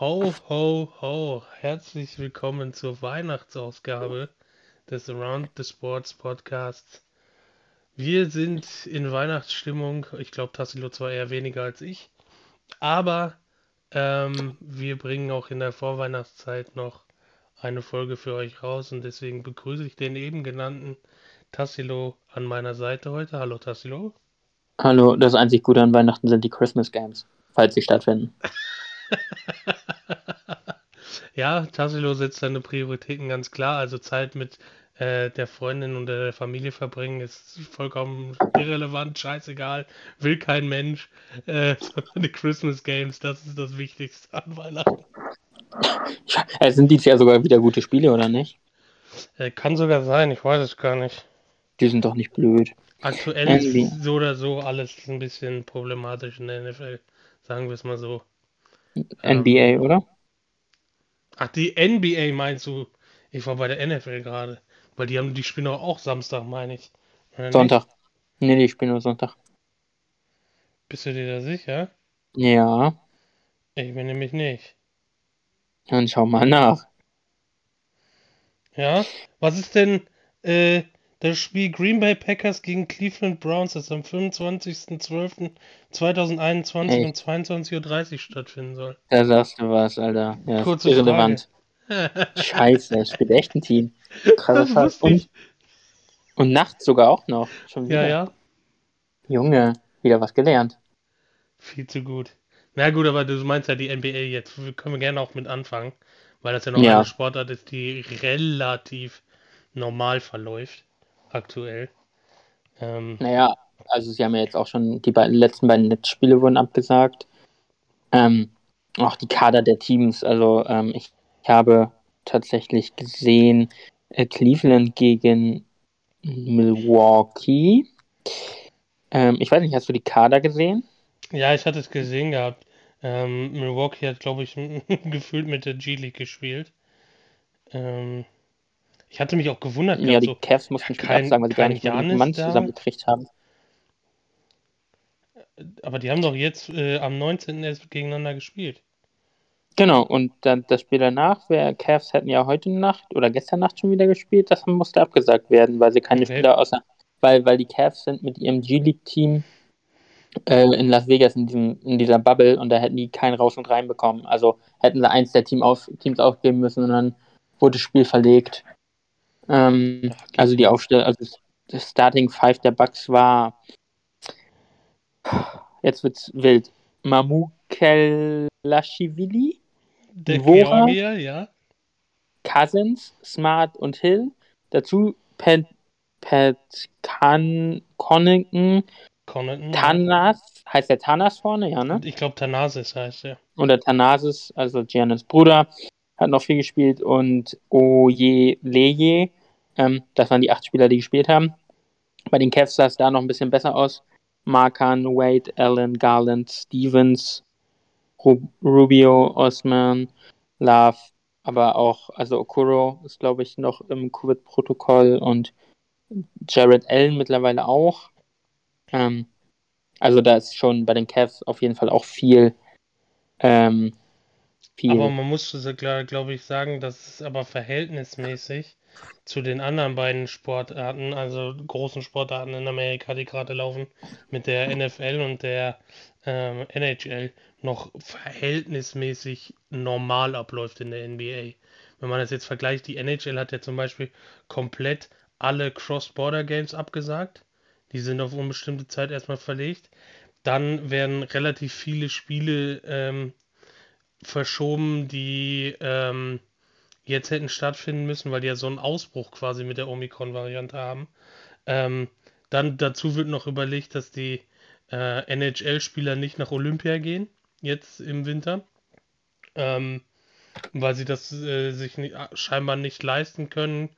Ho, ho, ho. Herzlich willkommen zur Weihnachtsausgabe des Around the Sports Podcasts. Wir sind in Weihnachtsstimmung. Ich glaube, Tassilo zwar eher weniger als ich, aber ähm, wir bringen auch in der Vorweihnachtszeit noch eine Folge für euch raus und deswegen begrüße ich den eben genannten Tassilo an meiner Seite heute. Hallo Tassilo. Hallo, das einzig Gute an Weihnachten sind die Christmas Games, falls sie stattfinden. ja, Tassilo setzt seine Prioritäten ganz klar. Also Zeit mit äh, der Freundin und der Familie verbringen ist vollkommen irrelevant, scheißegal, will kein Mensch. Äh, sondern die Christmas Games, das ist das Wichtigste an Weihnachten. Ja, sind dies ja sogar wieder gute Spiele, oder nicht? Äh, kann sogar sein, ich weiß es gar nicht. Die sind doch nicht blöd. Aktuell ist so oder so alles ein bisschen problematisch in der NFL, sagen wir es mal so. NBA, ähm, oder? Ach, die NBA meinst du? Ich war bei der NFL gerade. Weil die haben die spielen auch Samstag, meine ich. Sonntag. Nicht? Nee, die spielen nur Sonntag. Bist du dir da sicher? Ja. Ich bin nämlich nicht. Dann schau mal nach. Ja? Was ist denn äh, das Spiel Green Bay Packers gegen Cleveland Browns, das am 25.12.2021 um 22.30 Uhr stattfinden soll? Da sagst du was, Alter. Ja, Kurze irrelevant. Scheiße, das spielt echt ein Team. Krasser und, und nachts sogar auch noch. Schon wieder. Ja, ja. Junge, wieder was gelernt. Viel zu gut. Na gut, aber du meinst ja die NBA jetzt. Können wir gerne auch mit anfangen, weil das ja noch ja. eine Sportart ist, die relativ normal verläuft aktuell. Ähm, naja, also sie haben ja jetzt auch schon die beiden, letzten beiden Netzspiele wurden abgesagt. Ähm, auch die Kader der Teams. Also ähm, ich, ich, habe tatsächlich gesehen äh, Cleveland gegen Milwaukee. Ähm, ich weiß nicht, hast du die Kader gesehen? Ja, ich hatte es gesehen gehabt. Ähm, Milwaukee hat, glaube ich, gefühlt mit der G-League gespielt. Ähm, ich hatte mich auch gewundert. Ja, die so, Cavs mussten ja, kein, sagen, weil sie gar nicht mehr den Mann zusammengekriegt haben. Aber die haben doch jetzt äh, am 19. erst gegeneinander gespielt. Genau, und dann das Spiel danach, wer Cavs hätten ja heute Nacht oder gestern Nacht schon wieder gespielt, das musste abgesagt werden, weil sie keine okay. Spieler außer, weil, weil die Cavs sind mit ihrem G-League-Team äh, in Las Vegas in, diesem, in dieser Bubble und da hätten die keinen raus und rein bekommen. Also hätten sie eins der Team auf, Teams aufgeben müssen und dann wurde das Spiel verlegt. Ähm, also die Aufstellung, also das Starting Five der Bucks war jetzt wird's wild. Mamu Kelashvili, Dvora, ja. Cousins, Smart und Hill. Dazu Pat, Pat Can, Connington, Connaughton, Tanas, ja. heißt der Tanas vorne, ja, ne? Ich glaube Thanasis heißt er. Oder Thanasis, also Giannis Bruder hat noch viel gespielt und Oje Leje, ähm, das waren die acht Spieler, die gespielt haben. Bei den Cavs sah es da noch ein bisschen besser aus. Markan, Wade, Allen, Garland, Stevens, Rubio, Osman, Love, aber auch, also Okuro ist, glaube ich, noch im Covid-Protokoll und Jared Allen mittlerweile auch. Ähm, also da ist schon bei den Cavs auf jeden Fall auch viel ähm, viel. Aber man muss, glaube ich, sagen, das ist aber verhältnismäßig zu den anderen beiden Sportarten, also großen Sportarten in Amerika, die gerade laufen, mit der NFL und der ähm, NHL, noch verhältnismäßig normal abläuft in der NBA. Wenn man das jetzt vergleicht, die NHL hat ja zum Beispiel komplett alle Cross-Border-Games abgesagt. Die sind auf unbestimmte Zeit erstmal verlegt. Dann werden relativ viele Spiele ähm, verschoben, die ähm, jetzt hätten stattfinden müssen, weil die ja so einen Ausbruch quasi mit der Omikron-Variante haben. Ähm, dann dazu wird noch überlegt, dass die äh, NHL-Spieler nicht nach Olympia gehen, jetzt im Winter, ähm, weil sie das äh, sich nicht, scheinbar nicht leisten können,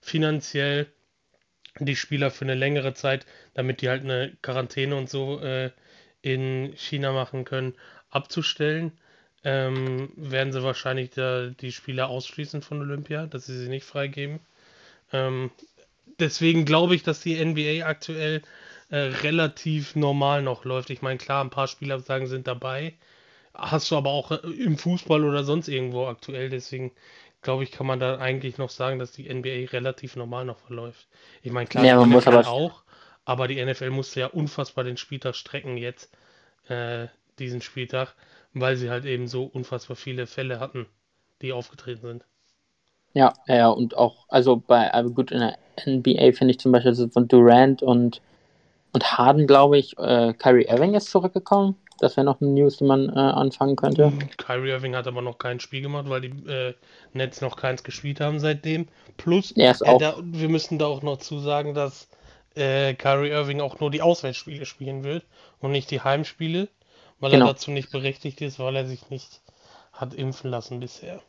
finanziell die Spieler für eine längere Zeit, damit die halt eine Quarantäne und so äh, in China machen können, abzustellen ähm, werden sie wahrscheinlich da die Spieler ausschließen von Olympia, dass sie sie nicht freigeben. Ähm, deswegen glaube ich, dass die NBA aktuell äh, relativ normal noch läuft. Ich meine, klar, ein paar Spieler sagen, sind dabei, hast du aber auch äh, im Fußball oder sonst irgendwo aktuell. Deswegen glaube ich, kann man da eigentlich noch sagen, dass die NBA relativ normal noch verläuft. Ich meine, klar, Ja, man muss aber auch, aber die NFL musste ja unfassbar den Spieltag strecken jetzt, äh, diesen Spieltag, weil sie halt eben so unfassbar viele Fälle hatten, die aufgetreten sind. Ja, ja, ja, und auch, also bei, aber gut, in der NBA finde ich zum Beispiel so von Durant und, und Harden, glaube ich, äh, Kyrie Irving ist zurückgekommen. Das wäre noch eine News, die man äh, anfangen könnte. Kyrie Irving hat aber noch kein Spiel gemacht, weil die äh, Nets noch keins gespielt haben seitdem. Plus, ist äh, da, wir müssen da auch noch zusagen, dass äh, Kyrie Irving auch nur die Auswärtsspiele spielen wird und nicht die Heimspiele, weil er genau. dazu nicht berechtigt ist, weil er sich nicht hat impfen lassen bisher.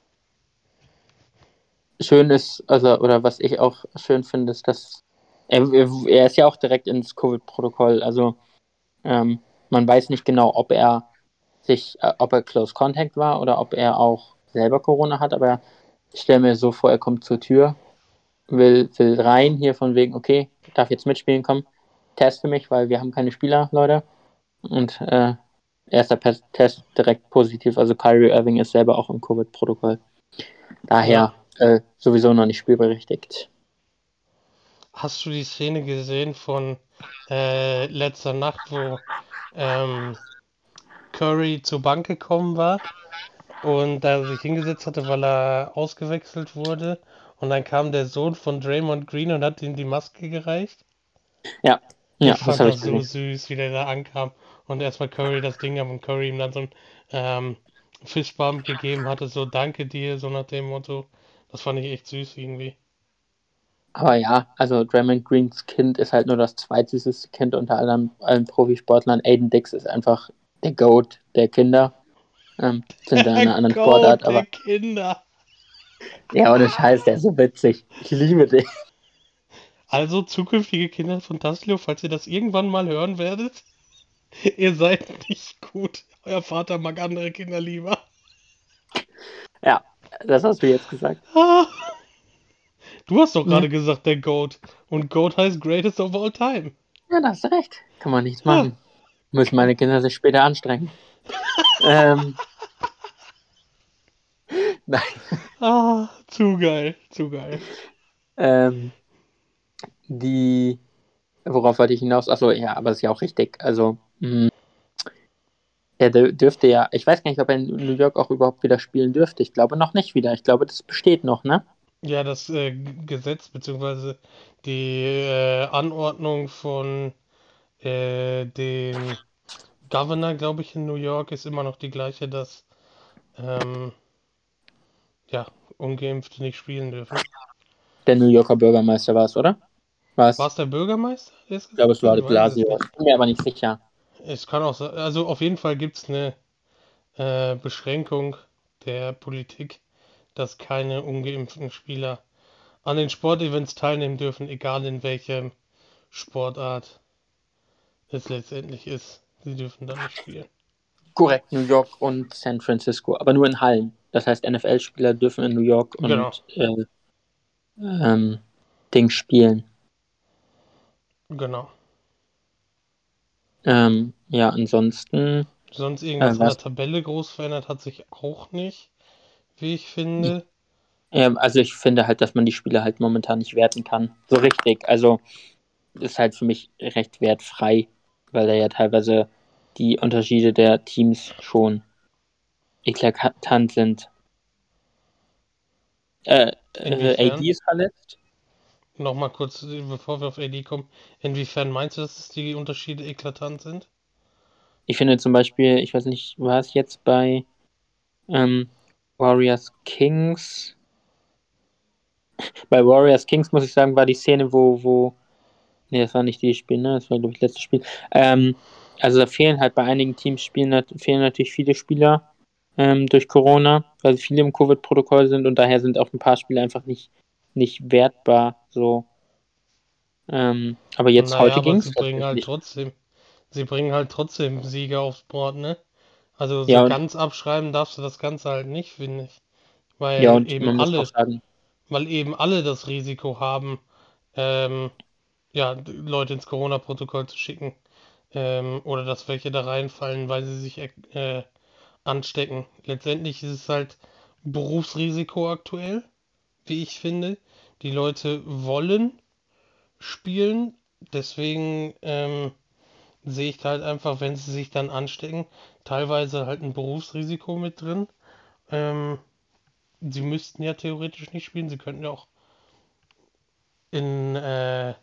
Schön ist, also, oder was ich auch schön finde, ist, dass er, er er ist ja auch direkt ins Covid-Protokoll. Also, ähm, man weiß nicht genau, ob er sich, äh, ob er Close Contact war oder ob er auch selber Corona hat, aber ich stelle mir so vor, er kommt zur Tür, will, will rein, hier von wegen, okay, darf jetzt mitspielen, komm, teste mich, weil wir haben keine Spieler, Leute. Und äh, erster Test direkt positiv. Also Kyrie Irving ist selber auch im Covid-Protokoll. Daher äh, sowieso noch nicht spielberechtigt. Hast du die Szene gesehen von äh, letzter Nacht, wo ähm, Curry zur Bank gekommen war und da sich hingesetzt hatte, weil er ausgewechselt wurde? Und dann kam der Sohn von Draymond Green und hat ihm die Maske gereicht. Ja, ja, Ich das das ich so gesehen. süß, wie der da ankam und erstmal Curry das Ding ab und Curry ihm dann so ein ähm, Fistbump gegeben hatte, so danke dir, so nach dem Motto. Das fand ich echt süß irgendwie. Aber ja, also Draymond Greens Kind ist halt nur das zweitsüßeste Kind unter allen, allen Profisportlern. Aiden Dix ist einfach der Goat der Kinder. Ähm, sind da in einer anderen Sportart, Goat der aber Kinder. ja, ohne Scheiß, der ist so witzig. Ich liebe den. Also zukünftige Kinder von Tassilo, falls ihr das irgendwann mal hören werdet, ihr seid nicht gut. Euer Vater mag andere Kinder lieber. Ja, das hast du jetzt gesagt. Ah. Du hast doch Ja. gerade gesagt, der Goat. Und Goat heißt Greatest of All Time. Ja, da hast du recht. Kann man nichts Ja. machen. Müssen meine Kinder sich später anstrengen. ähm, nein. Ah, zu geil, zu geil. Ähm, die, worauf wollte ich hinaus? Achso, ja, aber ist ja auch richtig. Also, mh, er dür- dürfte ja, ich weiß gar nicht, ob er in New York auch überhaupt wieder spielen dürfte. Ich glaube noch nicht wieder. Ich glaube, das besteht noch, ne? Ja, das äh, Gesetz beziehungsweise die äh, Anordnung von äh, dem Governor, glaube ich, in New York ist immer noch die gleiche, dass ähm, ja, Ungeimpfte nicht spielen dürfen. Der New Yorker Bürgermeister war es, oder? War es? Der Bürgermeister? Ich glaube, es war de Blasio. Ich bin mir aber nicht sicher. Es kann auch sein, also auf jeden Fall gibt es eine äh, Beschränkung der Politik, dass keine ungeimpften Spieler an den Sportevents teilnehmen dürfen, egal in welcher Sportart es letztendlich ist. Sie dürfen da nicht spielen. Korrekt, New York und San Francisco, aber nur in Hallen. Das heißt, NFL-Spieler dürfen in New York und Genau. äh, ähm, Ding spielen. Genau. Ähm, ja, ansonsten, Sonst irgendwas Äh, an was? der Tabelle groß verändert hat sich auch nicht, wie ich finde. ähm, also ich finde halt, dass man die Spiele halt momentan nicht werten kann. So richtig. Also ist halt für mich recht wertfrei, weil da ja teilweise die Unterschiede der Teams schon eklatant sind. Äh, äh? AD ist verletzt. Nochmal kurz, bevor wir auf AD kommen, inwiefern meinst du, dass die Unterschiede eklatant sind? Ich finde zum Beispiel, ich weiß nicht, war es jetzt bei ähm, Warriors Kings? Bei Warriors Kings muss ich sagen, war die Szene, wo, wo, nee, das war nicht dieses Spiel, ne? Das war, glaube ich, letztes Spiel. Ähm, also da fehlen halt bei einigen Teams spielen, fehlen natürlich viele Spieler ähm, durch Corona, weil viele im Covid-Protokoll sind und daher sind auch ein paar Spiele einfach nicht, nicht wertbar. So. Ähm, aber jetzt Naja, heute aber ging es sie bringen halt trotzdem, sie bringen halt trotzdem Siege aufs Board, ne? Also so Ja, ganz abschreiben darfst du das Ganze halt nicht, finde ich. Weil Ja, eben alle, weil eben alle das Risiko haben, ähm, ja, Leute ins Corona-Protokoll zu schicken. Ähm, oder dass welche da reinfallen, weil sie sich äh, anstecken. Letztendlich ist es halt Berufsrisiko aktuell, wie ich finde. Die Leute wollen spielen, deswegen ähm, sehe ich halt einfach, wenn sie sich dann anstecken, teilweise halt ein Berufsrisiko mit drin. Ähm, sie müssten ja theoretisch nicht spielen, sie könnten ja auch in, äh,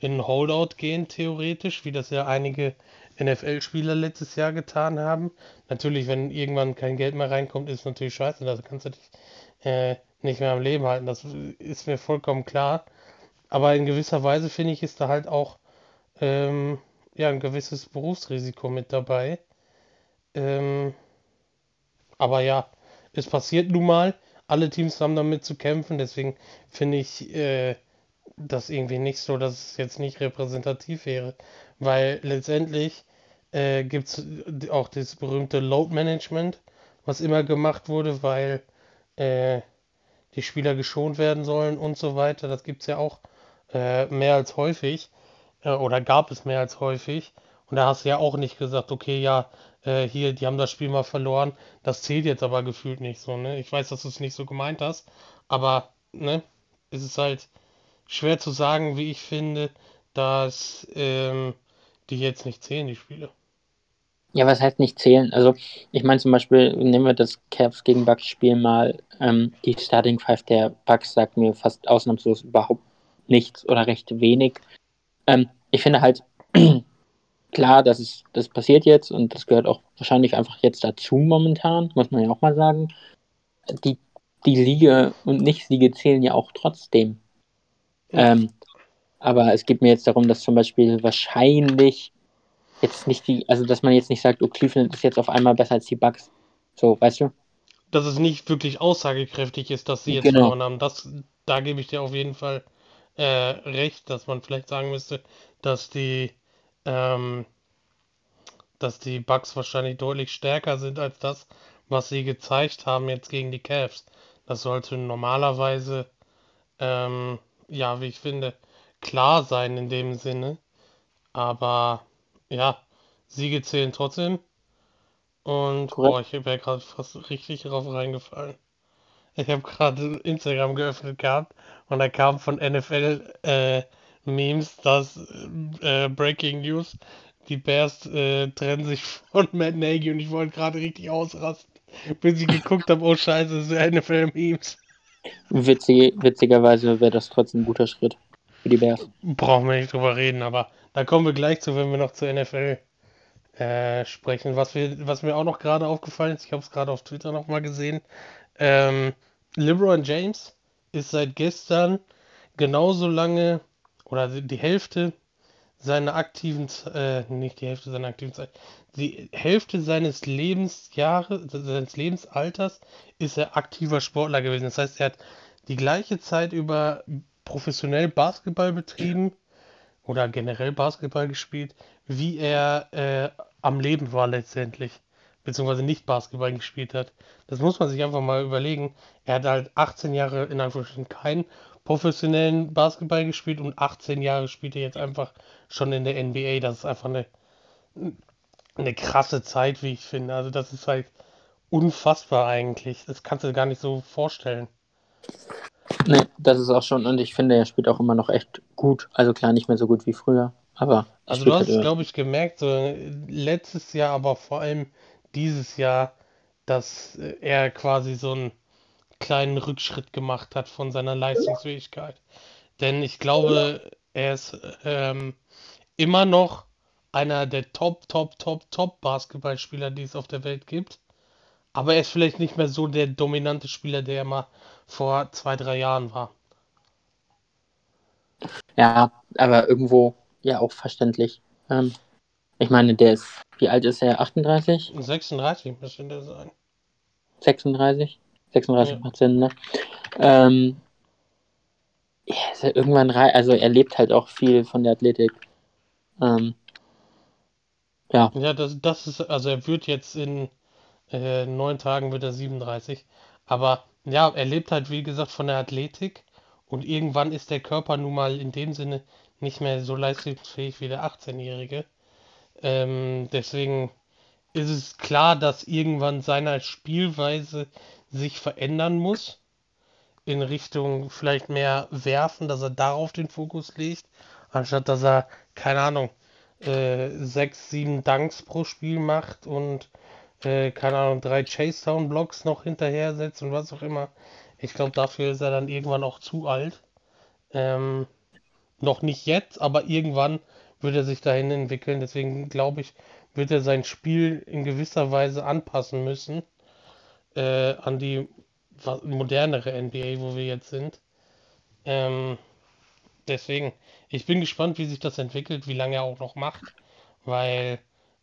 in Holdout gehen, theoretisch, wie das ja einige NFL-Spieler letztes Jahr getan haben. Natürlich, wenn irgendwann kein Geld mehr reinkommt, ist es natürlich scheiße, da kannst du dich äh, nicht mehr am Leben halten, das ist mir vollkommen klar. Aber in gewisser Weise finde ich, ist da halt auch ähm, ja, ein gewisses Berufsrisiko mit dabei. Ähm, aber ja, es passiert nun mal. Alle Teams haben damit zu kämpfen, deswegen finde ich äh, das irgendwie nicht so, dass es jetzt nicht repräsentativ wäre. Weil letztendlich äh, gibt es auch das berühmte Load Management, was immer gemacht wurde, weil äh, die Spieler geschont werden sollen und so weiter. Das gibt es ja auch äh, mehr als häufig äh, oder gab es mehr als häufig. Und da hast du ja auch nicht gesagt, okay, ja, äh, hier, die haben das Spiel mal verloren. Das zählt jetzt aber gefühlt nicht so, ne? Ich weiß, dass du es nicht so gemeint hast, aber, ne, es ist halt schwer zu sagen, wie ich finde, dass ähm, die jetzt nicht zählen, die Spiele. Ja, was heißt nicht zählen? Also, ich meine zum Beispiel, nehmen wir das Cavs gegen Bucks Spiel mal, ähm, die Starting Five der Bucks sagt mir fast ausnahmslos überhaupt nichts oder recht wenig. Ähm, ich finde halt, klar, das, ist, das passiert jetzt und das gehört auch wahrscheinlich einfach jetzt dazu momentan, muss man ja auch mal sagen. Die, die Liga und Nicht-Siege zählen ja auch trotzdem. Ja. Ähm, aber es geht mir jetzt darum, dass zum Beispiel wahrscheinlich jetzt nicht die, also dass man jetzt nicht sagt, oh, Cleveland ist jetzt auf einmal besser als die Bucks. So, weißt du? Dass es nicht wirklich aussagekräftig ist, dass sie jetzt genau. verloren haben. Das, da gebe ich dir auf jeden Fall äh, recht, dass man vielleicht sagen müsste, dass die, ähm, dass die Bucks wahrscheinlich deutlich stärker sind als das, was sie gezeigt haben jetzt gegen die Cavs. Das sollte normalerweise, ähm, ja, wie ich finde, klar sein in dem Sinne. Aber ja, Siege zählen trotzdem. Und boah, ich wäre gerade fast richtig drauf reingefallen. Ich habe gerade Instagram geöffnet gehabt und da kam von NFL äh, Memes, dass äh, Breaking News, die Bears äh, trennen sich von Matt Nagy und ich wollte gerade richtig ausrasten, bis ich geguckt habe, oh scheiße, das sind NFL Memes. Witzig, witzigerweise wäre das trotzdem ein guter Schritt für die Bears. Brauchen wir nicht drüber reden, aber da kommen wir gleich zu, wenn wir noch zur NFL äh, sprechen. Was, wir, was mir auch noch gerade aufgefallen ist, ich habe es gerade auf Twitter nochmal gesehen, ähm, LeBron James ist seit gestern genauso lange oder die Hälfte seiner aktiven, äh, nicht die Hälfte seiner aktiven Zeit, die Hälfte seines Lebensjahres, seines Lebensalters ist er aktiver Sportler gewesen. Das heißt, er hat die gleiche Zeit über professionell Basketball betrieben oder generell Basketball gespielt, wie er äh, am Leben war letztendlich, beziehungsweise nicht Basketball gespielt hat. Das muss man sich einfach mal überlegen. Er hat halt 18 Jahre in Anführungsstrichen keinen professionellen Basketball gespielt und 18 Jahre spielt er jetzt einfach schon in der NBA. Das ist einfach eine, eine krasse Zeit, wie ich finde. Also das ist halt unfassbar eigentlich. Das kannst du gar nicht so vorstellen. Nee, das ist auch schon, und ich finde, er spielt auch immer noch echt gut. Also klar, nicht mehr so gut wie früher, aber. Also du hast, halt glaube ich, gemerkt, so letztes Jahr, aber vor allem dieses Jahr, dass er quasi so einen kleinen Rückschritt gemacht hat von seiner Leistungsfähigkeit. Denn ich glaube, er ist ähm, immer noch einer der Top, Top, Top, Top Basketballspieler, die es auf der Welt gibt. Aber er ist vielleicht nicht mehr so der dominante Spieler, der er mal vor zwei, drei Jahren war. Ja, aber irgendwo ja auch verständlich. Ähm, ich meine, der ist, wie alt ist er? 38? 36 müsste der sein. 36? 36 ja. macht Sinn, ne? Ähm, ja, ist er irgendwann rein, also er lebt halt auch viel von der Athletik. Ähm, ja. Ja, das, das ist, also er wird jetzt in äh, neun Tagen wird er 37. Aber ja, er lebt halt, wie gesagt, von der Athletik. Und irgendwann ist der Körper nun mal in dem Sinne nicht mehr so leistungsfähig wie der 18-Jährige. Ähm, deswegen ist es klar, dass irgendwann seine Spielweise sich verändern muss. In Richtung vielleicht mehr werfen, dass er darauf den Fokus legt, anstatt dass er, keine Ahnung, äh, sechs, sieben Dunks pro Spiel macht und äh, keine Ahnung, drei Chase-Down-Blocks noch hinterher setzt und was auch immer. Ich glaube, dafür ist er dann irgendwann auch zu alt. Ähm, noch nicht jetzt, aber irgendwann wird er sich dahin entwickeln. Deswegen glaube ich, wird er sein Spiel in gewisser Weise anpassen müssen äh, an die modernere NBA, wo wir jetzt sind. Ähm, deswegen, ich bin gespannt, wie sich das entwickelt, wie lange er auch noch macht, weil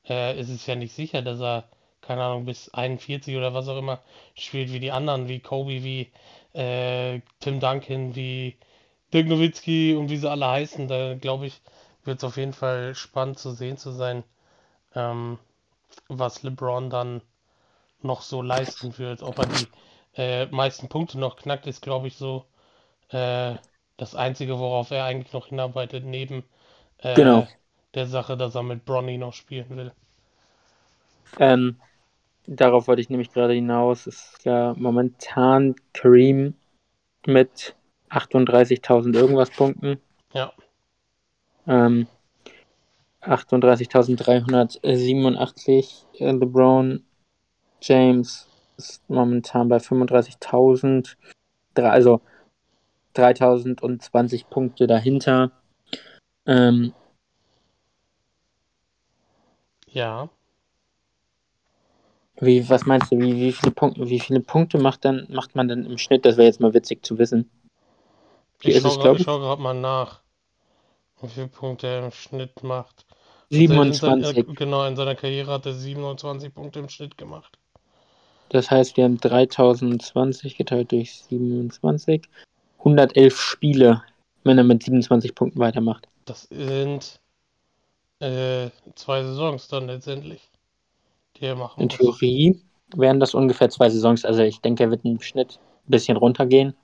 äh, es ist ja nicht sicher, dass er, keine Ahnung, bis 41 oder was auch immer spielt wie die anderen, wie Kobe, wie äh, Tim Duncan, wie Dirk Nowitzki und wie sie alle heißen. Da glaube ich, wird es auf jeden Fall spannend zu sehen zu sein, ähm, was LeBron dann noch so leisten wird. Ob er die äh, meisten Punkte noch knackt, ist, glaube ich, so äh, das Einzige, worauf er eigentlich noch hinarbeitet, neben äh, Genau. der Sache, dass er mit Bronny noch spielen will. Ähm, darauf wollte ich nämlich gerade hinaus. Es ist ja momentan Kareem mit 38.000 irgendwas Punkten. Ja. Ähm, 38.387. Äh, LeBron James ist momentan bei 35.000. Drei- Also 3.020 Punkte dahinter. Ähm, Ja. Wie, was meinst du, wie, wie, viele Punkte, wie viele Punkte macht, dann, macht man denn im Schnitt? Das wäre jetzt mal witzig zu wissen. Wie Ich ist es, schaue glaube ich? schau gerade mal nach, wie viele Punkte er im Schnitt macht. In sein, 27. äh, genau, in seiner Karriere hat er 27 Punkte im Schnitt gemacht. Das heißt, wir haben 3020 geteilt durch 27. 111 Spiele, wenn er mit 27 Punkten weitermacht. Das sind äh, zwei Saisons dann letztendlich, die er machen In muss. Theorie wären das ungefähr zwei Saisons. Also ich denke, er wird im Schnitt ein bisschen runtergehen.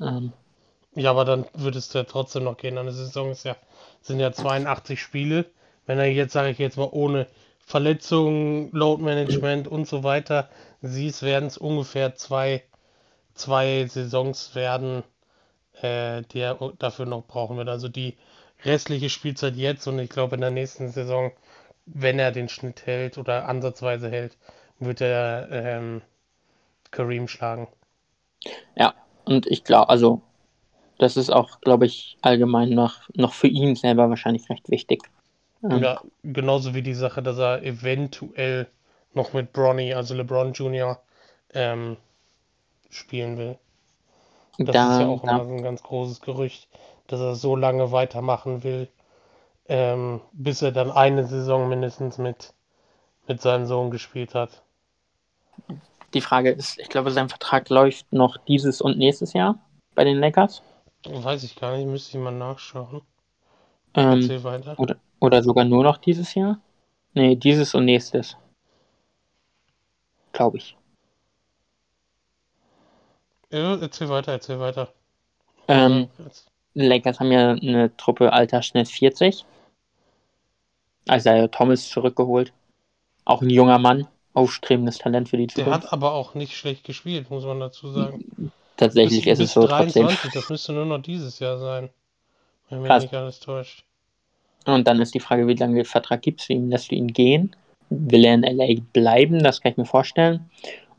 Ähm, Ja, aber dann würdest du ja trotzdem noch gehen. Eine Saison ist ja, sind ja 82 Spiele. Wenn er jetzt, sage ich jetzt mal, ohne Verletzungen, Load Management und so weiter siehst, werden es ungefähr zwei, zwei Saisons werden, äh, die er dafür noch brauchen wird. Also die restliche Spielzeit jetzt und ich glaube in der nächsten Saison, wenn er den Schnitt hält oder ansatzweise hält, wird er ähm, Kareem schlagen. ja, und ich glaube, also das ist auch, glaube ich, allgemein noch, noch für ihn selber wahrscheinlich recht wichtig. Ähm, Ja, genauso wie die Sache, dass er eventuell noch mit Bronny, also LeBron Jr., ähm, spielen will. Das ist da, ja auch immer da, so ein ganz großes Gerücht, dass er so lange weitermachen will, ähm, bis er dann eine Saison mindestens mit, mit seinem Sohn gespielt hat. die Frage ist, ich glaube, sein Vertrag läuft noch dieses und nächstes Jahr bei den Lakers. Weiß ich gar nicht, müsste ich mal nachschauen. Ähm, Erzähl weiter. oder, oder sogar nur noch dieses Jahr? Nee, dieses und nächstes. Glaube ich. Ja, erzähl weiter, erzähl weiter. Ähm, Also, Lakers haben ja eine Truppe Altersschnitt 40. Isaiah Thomas zurückgeholt. Auch ein junger Mann, aufstrebendes Talent für die Der Zukunft. hat aber auch nicht schlecht gespielt, muss man dazu sagen. Tatsächlich bis, ist es so trotzdem. 23, das müsste nur noch dieses Jahr sein. Wenn mich nicht alles täuscht. Und dann ist die Frage, wie lange Vertrag gibst du ihm? Lässt du ihn gehen? Will er in LA bleiben? Das kann ich mir vorstellen.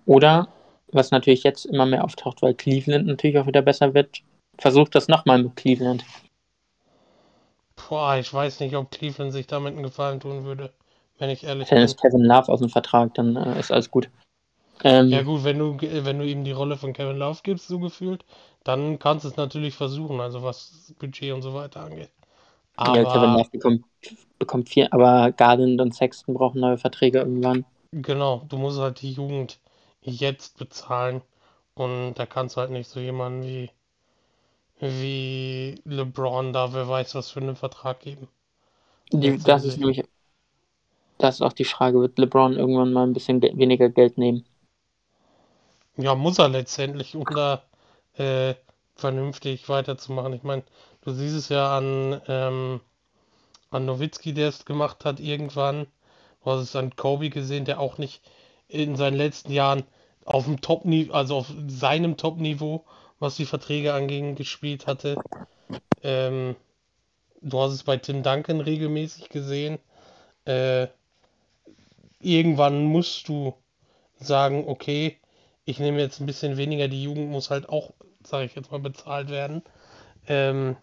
Oder, was natürlich jetzt immer mehr auftaucht, weil Cleveland natürlich auch wieder besser wird, versucht das nochmal mit Cleveland. Boah, ich weiß nicht, ob Cleveland sich damit einen Gefallen tun würde, wenn ich ehrlich Dann bin. ist Kevin Love aus dem Vertrag, dann äh, ist alles gut. Ähm, Ja gut, wenn du, wenn du ihm die Rolle von Kevin Love gibst, so gefühlt, dann kannst du es natürlich versuchen, also was Budget und so weiter angeht. ja, Kevin Aber Love bekommt, bekommt vier, aber Garland und Sexton brauchen neue Verträge irgendwann. genau, du musst halt die Jugend jetzt bezahlen und da kannst du halt nicht so jemanden wie, wie LeBron da, wer weiß, was für einen Vertrag geben. Die, das ist nämlich, das ist auch die Frage, wird LeBron irgendwann mal ein bisschen ge weniger Geld nehmen? Ja, muss er letztendlich, um da äh, vernünftig weiterzumachen. Ich meine, du siehst es ja an, ähm, an Nowitzki, der es gemacht hat irgendwann, Du hast es an Kobe gesehen, der auch nicht in seinen letzten Jahren auf dem Top-Niveau, also auf seinem Top-Niveau, was die Verträge anging, gespielt hatte. Ähm, du hast es bei Tim Duncan regelmäßig gesehen. Äh, irgendwann musst du sagen, okay, ich nehme jetzt ein bisschen weniger, die Jugend muss halt auch, sage ich jetzt mal, bezahlt werden, ähm,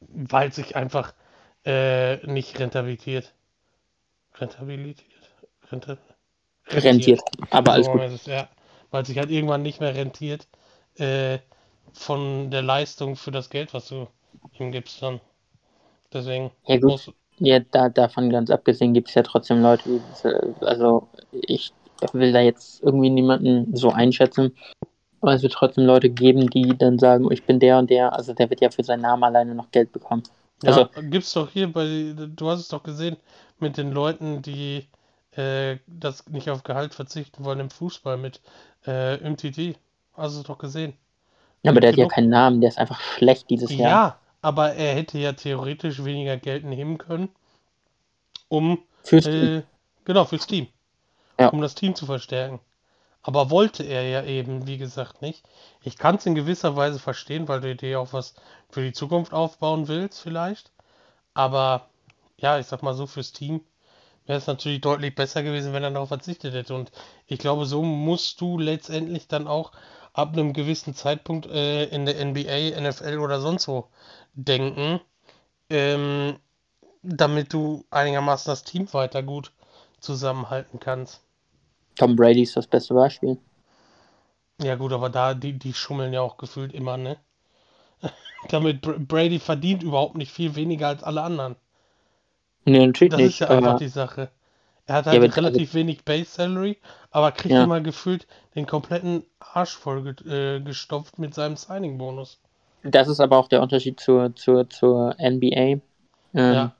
weil sich einfach äh, nicht rentabilisiert. Rentabilität? Renta rentiert. rentiert. Aber alles gut. Es, ja, weil sich halt irgendwann nicht mehr rentiert äh, von der Leistung für das Geld, was du ihm gibst dann. Deswegen ja, gut. Ja, da, davon ganz abgesehen gibt es ja trotzdem Leute, die, also ich will da jetzt irgendwie niemanden so einschätzen, aber es wird trotzdem Leute geben, die dann sagen, ich bin der und der, also der wird ja für seinen Namen alleine noch Geld bekommen. Also, ja, gibt's doch hier bei, du hast es doch gesehen, mit den Leuten, die äh, das nicht auf Gehalt verzichten wollen im Fußball mit äh, MTT. Hast du es doch gesehen. Ja, aber der hat ja keinen Namen, der ist einfach schlecht dieses Jahr. Ja, aber er hätte ja theoretisch weniger Geld nehmen können, um fürs äh, genau fürs Team, ja. um das Team zu verstärken. Aber wollte er ja eben, wie gesagt, nicht. Ich kann es in gewisser Weise verstehen, weil du dir auch was für die Zukunft aufbauen willst, vielleicht. Aber ja, ich sag mal so, fürs Team wäre es natürlich deutlich besser gewesen, wenn er darauf verzichtet hätte. Und ich glaube, so musst du letztendlich dann auch ab einem gewissen Zeitpunkt äh, in der NBA, NFL oder sonst wo denken, ähm, damit du einigermaßen das Team weiter gut zusammenhalten kannst. Tom Brady ist das beste Beispiel. Ja gut, aber da, die, die schummeln ja auch gefühlt immer, ne? Damit Brady verdient überhaupt nicht viel weniger als alle anderen. Nee, natürlich das nicht. Das ist ja einfach die Sache. Er hat halt ja, relativ also, wenig Base Salary, aber kriegt ja. immer gefühlt den kompletten Arsch voll äh, gestopft mit seinem Signing-Bonus. Das ist aber auch der Unterschied zur, zur, zur NBA. Ähm, ja.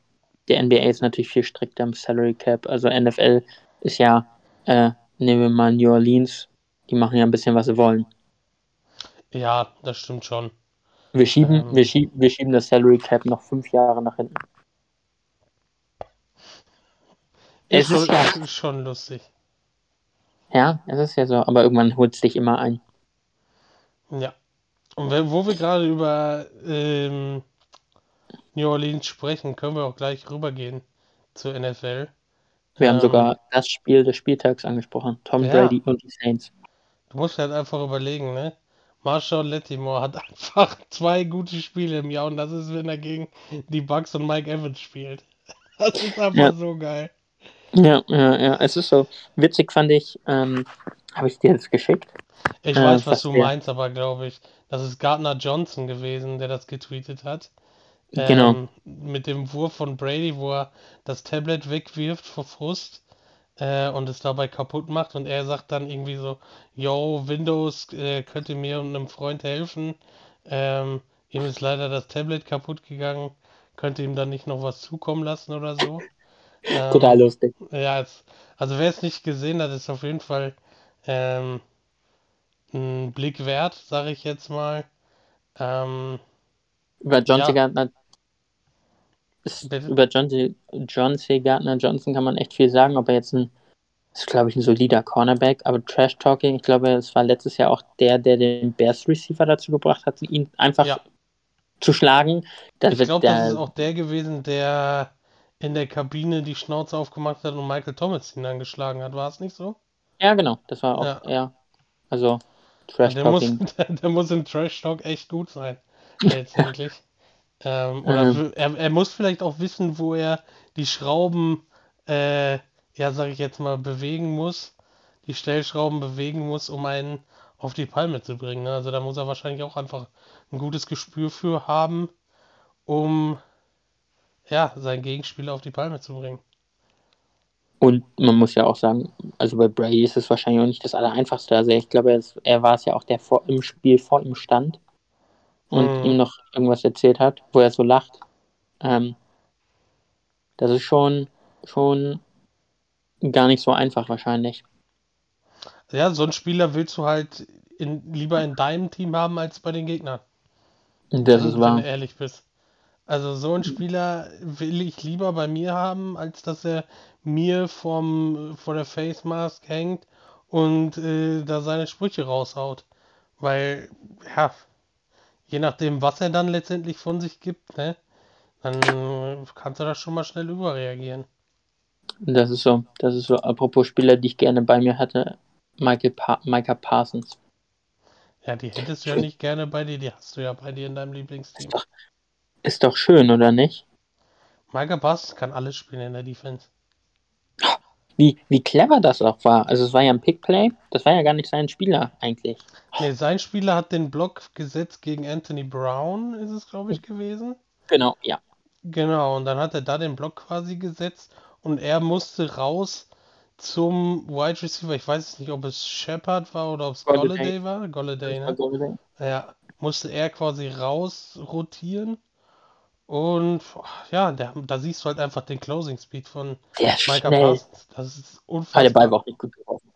Der NBA ist natürlich viel strikter im Salary Cap. Also NFL ist ja, äh, nehmen wir mal New Orleans, die machen ja ein bisschen, was sie wollen. Ja, das stimmt schon. Wir schieben, ähm, wir, schieben, wir schieben das Salary Cap noch fünf Jahre nach hinten. Es ist, schon, ja, schon lustig. Ja, es ist ja so, aber irgendwann holt es dich immer ein. Ja. Und wenn, wo wir gerade über ähm, New Orleans sprechen, können wir auch gleich rübergehen zur NFL. Wir ähm, haben sogar das Spiel des Spieltags angesprochen. Tom ja. Brady und die Saints. Du musst halt einfach überlegen, ne? Marshall Lettimore hat einfach zwei gute Spiele im Jahr und das ist, wenn er gegen die Bucks und Mike Evans spielt. Das ist einfach ja. so geil. Ja, ja, ja, es ist so. Witzig fand ich, ähm, habe ich dir das geschickt? Ich äh, weiß, was du meinst, aber glaube ich, das ist Gardner Johnson gewesen, der das getweetet hat. Ähm, genau. Mit dem Wurf von Brady, wo er das Tablet wegwirft vor Frust äh, und es dabei kaputt macht und er sagt dann irgendwie so, yo, Windows äh, könnte mir und einem Freund helfen. Ähm, ihm ist leider das Tablet kaputt gegangen, könnte ihm dann nicht noch was zukommen lassen oder so. Ähm, Total lustig. Ja, es, also wer es nicht gesehen hat, ist auf jeden Fall ähm, ein Blick wert, sage ich jetzt mal. Ähm, über John ja. C. Gardner über John C. John C. Gardner Johnson kann man echt viel sagen, ob er jetzt ein ist, glaube ich, ein solider Cornerback, aber Trash Talking, ich glaube, es war letztes Jahr auch der, der den Bears Receiver dazu gebracht hat, ihn einfach ja. zu schlagen. Das ich glaube, das ist auch der gewesen, der in der Kabine die Schnauze aufgemacht hat und Michael Thomas ihn angeschlagen hat. War es nicht so? Ja, genau. Das war auch, ja. ja. Also, Trash der Talking. Muss, der, der, muss im Trash Talk echt gut sein. Letztendlich. ähm, oder ähm. er, er muss vielleicht auch wissen, wo er die Schrauben, äh, ja, sag ich jetzt mal, bewegen muss. Die Stellschrauben bewegen muss, um einen auf die Palme zu bringen. Ne? Also da muss er wahrscheinlich auch einfach ein gutes Gespür für haben, um ja, seinen Gegenspieler auf die Palme zu bringen. Und man muss ja auch sagen, also bei Brady ist es wahrscheinlich auch nicht das Allereinfachste. Also ich glaube, er, ist, er war es ja auch, der vor, im Spiel vor ihm stand und mm. ihm noch irgendwas erzählt hat, wo er so lacht. Ähm, das ist schon, schon gar nicht so einfach wahrscheinlich. Ja, so einen Spieler willst du halt in, lieber in deinem Team haben als bei den Gegnern. Das wenn, ist wahr. Wenn du ehrlich bist. Also so einen Spieler will ich lieber bei mir haben, als dass er mir vom, vor der Face Mask hängt und äh, da seine Sprüche raushaut. Weil, ja, je nachdem, was er dann letztendlich von sich gibt, ne, dann kannst du da schon mal schnell überreagieren. Das ist so, das ist so. Apropos Spieler, die ich gerne bei mir hatte, Michael pa Micah Parsons. Ja, die hättest du ja nicht gerne bei dir, die hast du ja bei dir in deinem Lieblingsteam. Ist doch, ist doch schön, oder nicht? Micah Parsons kann alles spielen in der Defense. Wie, wie clever das auch war. Also es war ja ein Pickplay, das war ja gar nicht sein Spieler eigentlich. Nee, sein Spieler hat den Block gesetzt gegen Anthony Brown, ist es, glaube ich, gewesen. Genau, ja. Genau, und dann hat er da den Block quasi gesetzt und er musste raus zum Wide Receiver. Ich weiß nicht, ob es Shepard war oder ob es Golladay. Golladay war. Golladay, ne? Golladay. Ja, musste er quasi raus rotieren. Und ja, der, da siehst du halt einfach den Closing Speed von ist Micah schnell. Parsons. Das ist Aber der Ball unfassbar. war auch nicht gut geworfen.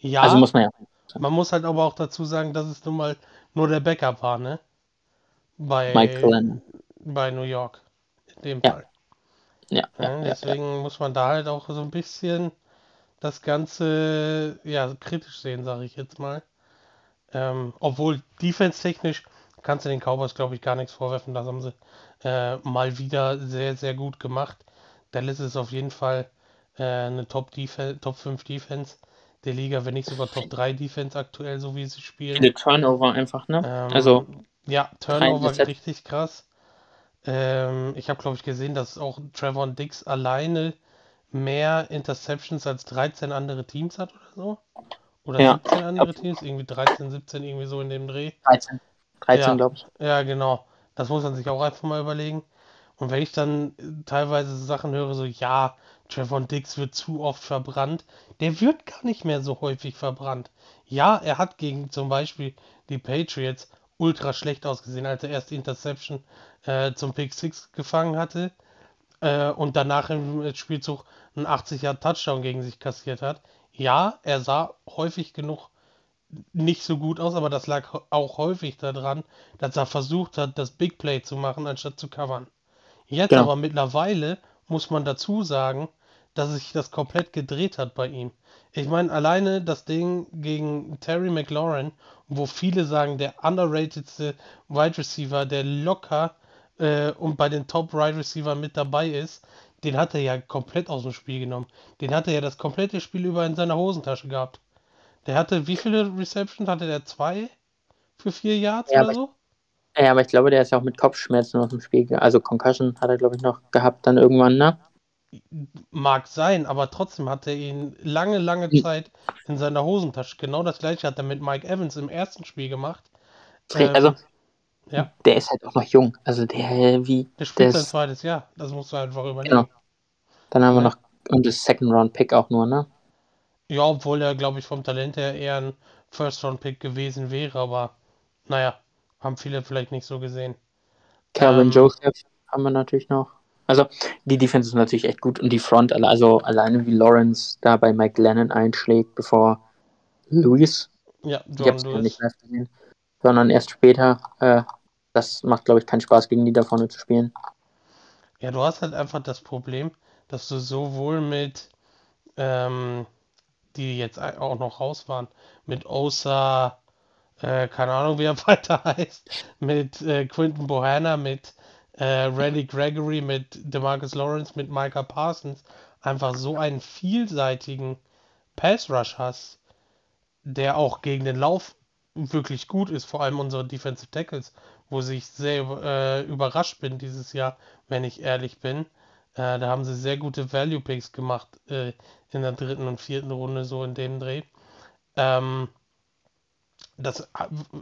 Ja, Also muss man ja. man muss halt aber auch dazu sagen, dass es nun mal nur der Backup war, ne? Bei, bei New York. In dem Ja. Fall. Ja, Ja, ja, deswegen muss man da halt auch so ein bisschen das Ganze ja, kritisch sehen, sage ich jetzt mal. Ähm, obwohl defense-technisch kannst du den Cowboys, glaube ich, gar nichts vorwerfen. Das haben sie äh, mal wieder sehr, sehr gut gemacht. Dallas ist auf jeden Fall äh, eine Top, Top 5 Defense der Liga, wenn nicht sogar Top 3 Defense aktuell, so wie sie spielen. Viele Turnover einfach, ne? Ähm, Also, ja, Turnover Intercept- richtig krass. Ähm, ich habe, glaube ich, gesehen, dass auch Trevor Dix alleine mehr Interceptions als 13 andere Teams hat oder so. Oder Ja. 17 andere Teams, irgendwie 13, 17, irgendwie so in dem Dreh. 13. 13, Ja. glaube ich. Ja, genau. Das muss man sich auch einfach mal überlegen. Und wenn ich dann äh, teilweise Sachen höre, so, ja, Trevor Dix wird zu oft verbrannt, der wird gar nicht mehr so häufig verbrannt. Ja, er hat gegen zum Beispiel die Patriots ultra schlecht ausgesehen, als er erst die Interception äh, zum Pick 6 gefangen hatte äh, und danach im Spielzug einen 80 Yard Touchdown gegen sich kassiert hat. Ja, er sah häufig genug nicht so gut aus, aber das lag auch häufig daran, dass er versucht hat, das Big Play zu machen, anstatt zu covern. Jetzt Genau. aber mittlerweile muss man dazu sagen, dass sich das komplett gedreht hat bei ihm. Ich meine, alleine das Ding gegen Terry McLaurin, wo viele sagen, der underratedste Wide Receiver, der locker äh, und bei den Top Wide Receiver mit dabei ist, den hat er ja komplett aus dem Spiel genommen. Den hat er ja das komplette Spiel über in seiner Hosentasche gehabt. Der hatte, wie viele Receptions hatte der? Zwei? Für vier Yards Ja, oder so? Ja, aber ich glaube, der ist ja auch mit Kopfschmerzen aus dem Spiel. Also Concussion hat er, glaube ich, noch gehabt dann irgendwann, ne? Mag sein, aber trotzdem hat er ihn lange, lange Hm. Zeit in seiner Hosentasche. Genau das gleiche hat er mit Mike Evans im ersten Spiel gemacht. Ähm, also, ja. der ist halt auch noch jung. Also der, wie, Der spielt sein zweites Jahr. Das musst du einfach überlegen. genau. Dann haben wir noch, und das Second Round Pick auch nur, ne? Ja, obwohl er, glaube ich, vom Talent her eher ein First-Round-Pick gewesen wäre, aber naja, haben viele vielleicht nicht so gesehen. Calvin Ähm, Joseph haben wir natürlich noch. Also, die Defense ist natürlich echt gut und die Front, also alleine wie Lawrence da bei Mike Lennon einschlägt, bevor Luis, Ja, ich John es noch Lewis. nicht live gesehen, sondern erst später. Äh, das macht, glaube ich, keinen Spaß, gegen die da vorne zu spielen. Ja, du hast halt einfach das Problem, dass du sowohl mit, ähm, die jetzt auch noch raus waren, mit Osa, äh, keine Ahnung, wie er weiter heißt, mit äh, Quinton Bohanna, mit äh, Randy Gregory, mit Demarcus Lawrence, mit Micah Parsons, einfach so einen vielseitigen Pass Rush hast, der auch gegen den Lauf wirklich gut ist, vor allem unsere Defensive Tackles, wo ich sehr äh, überrascht bin dieses Jahr, wenn ich ehrlich bin. Äh, da haben sie sehr gute Value Picks gemacht äh, in der dritten und vierten Runde, so in dem Dreh. Ähm, das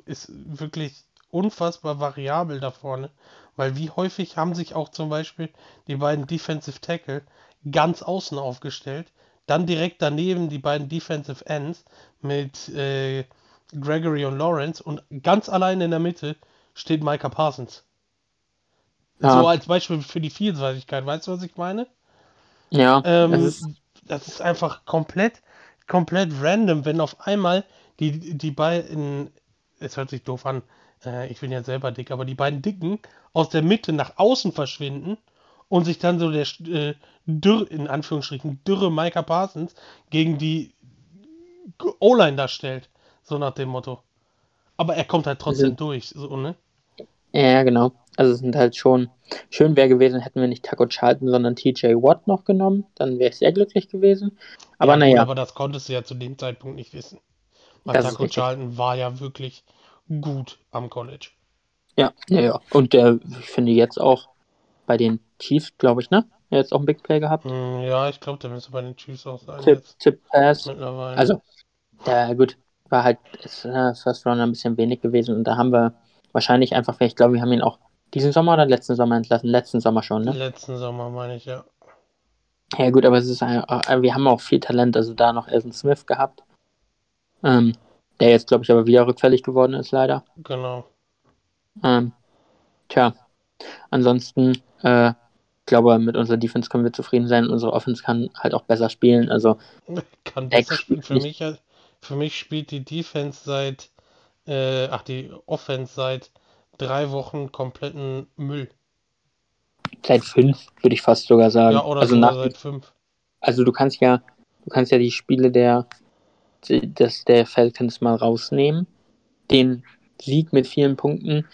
ist wirklich unfassbar variabel da vorne, weil wie häufig haben sich auch zum Beispiel die beiden Defensive Tackle ganz außen aufgestellt, dann direkt daneben die beiden Defensive Ends mit äh, Gregory und Lawrence und ganz allein in der Mitte steht Micah Parsons. Ja. So als Beispiel für die Vielseitigkeit, weißt du, was ich meine? Ja, Ähm, es ist, das ist einfach komplett, komplett random, wenn auf einmal die, die beiden es hört sich doof an, äh, ich bin ja selber dick, aber die beiden Dicken aus der Mitte nach außen verschwinden und sich dann so der äh, dürr, in Anführungsstrichen, dürre Micah Parsons gegen die O-Line darstellt. So nach dem Motto. Aber er kommt halt trotzdem also, durch, so, ne? Ja, genau. Also es sind halt schon schön wäre gewesen, hätten wir nicht Taco Charlton, sondern TJ Watt noch genommen. Dann wäre ich sehr glücklich gewesen. Aber ja, naja. Aber das konntest du ja zu dem Zeitpunkt nicht wissen. Weil Taco Charlton war ja wirklich gut am College. Ja, ja, ja. Und der, ich finde jetzt auch bei den Chiefs, glaube ich, ne? Er hat jetzt auch ein Big Play gehabt. Mm, ja, ich glaube, der müsste bei den Chiefs auch sein. Tip, Tip Pass. Mittlerweile. Also, ja, gut, war halt ist, äh, First Round ein bisschen wenig gewesen und da haben wir wahrscheinlich einfach, ich glaube, wir haben ihn auch diesen Sommer oder letzten Sommer entlassen? Letzten Sommer schon, ne? Letzten Sommer meine ich, ja. Ja, gut, aber es ist, äh, wir haben auch viel Talent, also da noch Elton Smith gehabt. Ähm, der jetzt, glaube ich, aber wieder rückfällig geworden ist, leider. Genau. Ähm, tja, ansonsten, äh, glaube, mit unserer Defense können wir zufrieden sein. Unsere Offense kann halt auch besser spielen. Also, kann besser spielen. Für mich, für mich spielt die Defense seit, äh, ach, die Offense seit drei Wochen kompletten Müll. Seit fünf, würde ich fast sogar sagen. Ja, oder also nach, seit fünf. Also du kannst ja, du kannst ja die Spiele der, des, der Falcons mal rausnehmen. Den Sieg mit vielen Punkten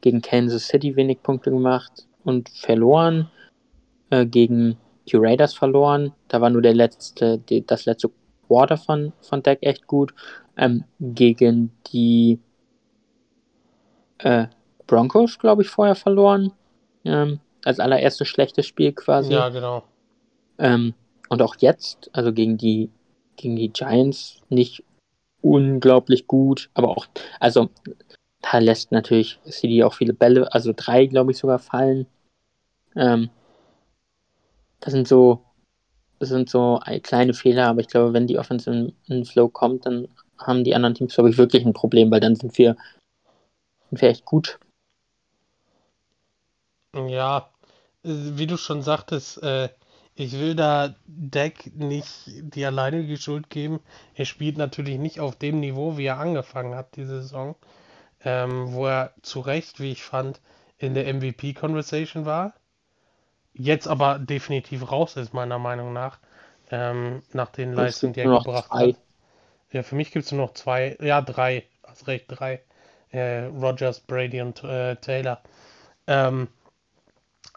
gegen Kansas City wenig Punkte gemacht und verloren. Äh, gegen die Raiders verloren. Da war nur der letzte, die, das letzte Quarter von, von Deck echt gut. Ähm, gegen die äh, Broncos, glaube ich, vorher verloren. Ähm, als allererstes schlechtes Spiel quasi. Ja, genau. Ähm, und auch jetzt, also gegen die, gegen die Giants, nicht unglaublich gut, aber auch, also da lässt natürlich CD auch viele Bälle, also drei, glaube ich, sogar fallen. Ähm, das sind so, das sind so kleine Fehler, aber ich glaube, wenn die Offense in, in Flow kommt, dann haben die anderen Teams, glaube ich, wirklich ein Problem, weil dann sind wir, sind wir echt gut. Ja, wie du schon sagtest, äh, ich will da Deck nicht die alleinige Schuld geben. Er spielt natürlich nicht auf dem Niveau, wie er angefangen hat, die Saison. Ähm, wo er zu Recht, wie ich fand, in der MVP-Conversation war. Jetzt aber definitiv raus ist, meiner Meinung nach. Ähm, nach den Leistungen, die er gebracht hat. Ja, für mich gibt es nur noch zwei, ja, drei, hast recht, drei. Äh, Rogers, Brady und äh, Taylor. Ähm,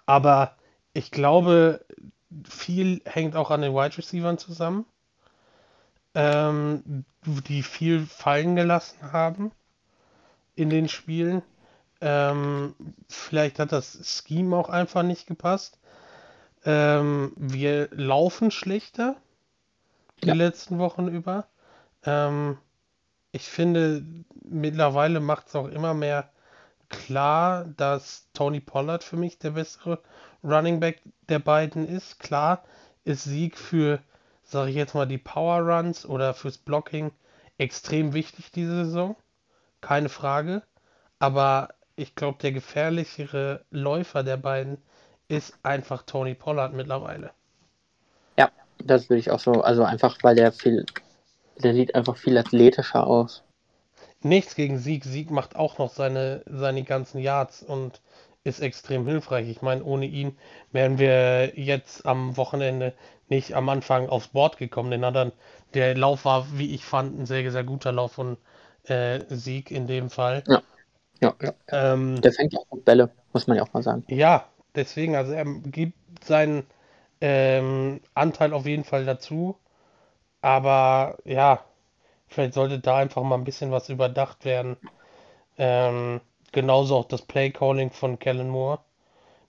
aber ich glaube, viel hängt auch an den Wide Receivers zusammen, ähm, die viel fallen gelassen haben in den Spielen. Ähm, vielleicht hat das Scheme auch einfach nicht gepasst. Ähm, wir laufen schlechter die ja. letzten Wochen über. Ähm, ich finde, mittlerweile macht es auch immer mehr klar, dass Tony Pollard für mich der bessere Running Back der beiden ist. Klar ist Sieg für, sage ich jetzt mal, die Power Runs oder fürs Blocking extrem wichtig diese Saison. Keine Frage. Aber ich glaube, der gefährlichere Läufer der beiden ist einfach Tony Pollard mittlerweile. Ja, das will ich auch so. Also einfach, weil der viel, der sieht einfach viel athletischer aus nichts gegen Sieg. Sieg macht auch noch seine, seine ganzen Yards und ist extrem hilfreich. Ich meine, ohne ihn wären wir jetzt am Wochenende nicht am Anfang aufs Board gekommen. Denn dann, der Lauf war, wie ich fand, ein sehr, sehr guter Lauf von äh, Sieg in dem Fall. Ja, ja, ja. Ähm, der fängt auch gut Bälle, muss man ja auch mal sagen. Ja, deswegen, also er gibt seinen ähm, Anteil auf jeden Fall dazu. Aber ja, Vielleicht sollte da einfach mal ein bisschen was überdacht werden. Ähm, genauso auch das Play-Calling von Kellen Moore.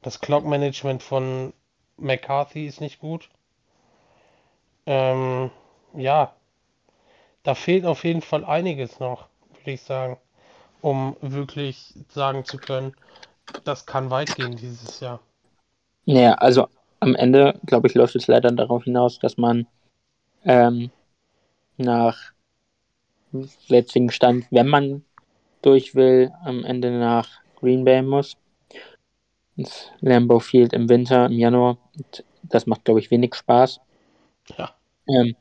Das Clock-Management von McCarthy ist nicht gut. Ähm, ja, da fehlt auf jeden Fall einiges noch, würde ich sagen, um wirklich sagen zu können, das kann weit gehen dieses Jahr. Naja, also am Ende, glaube ich, läuft es leider darauf hinaus, dass man ähm, nach jetzigen Stand, wenn man durch will, am Ende nach Green Bay muss. Ins Lambeau Field im Winter, im Januar. Und das macht, glaube ich, wenig Spaß. Ja. Ähm,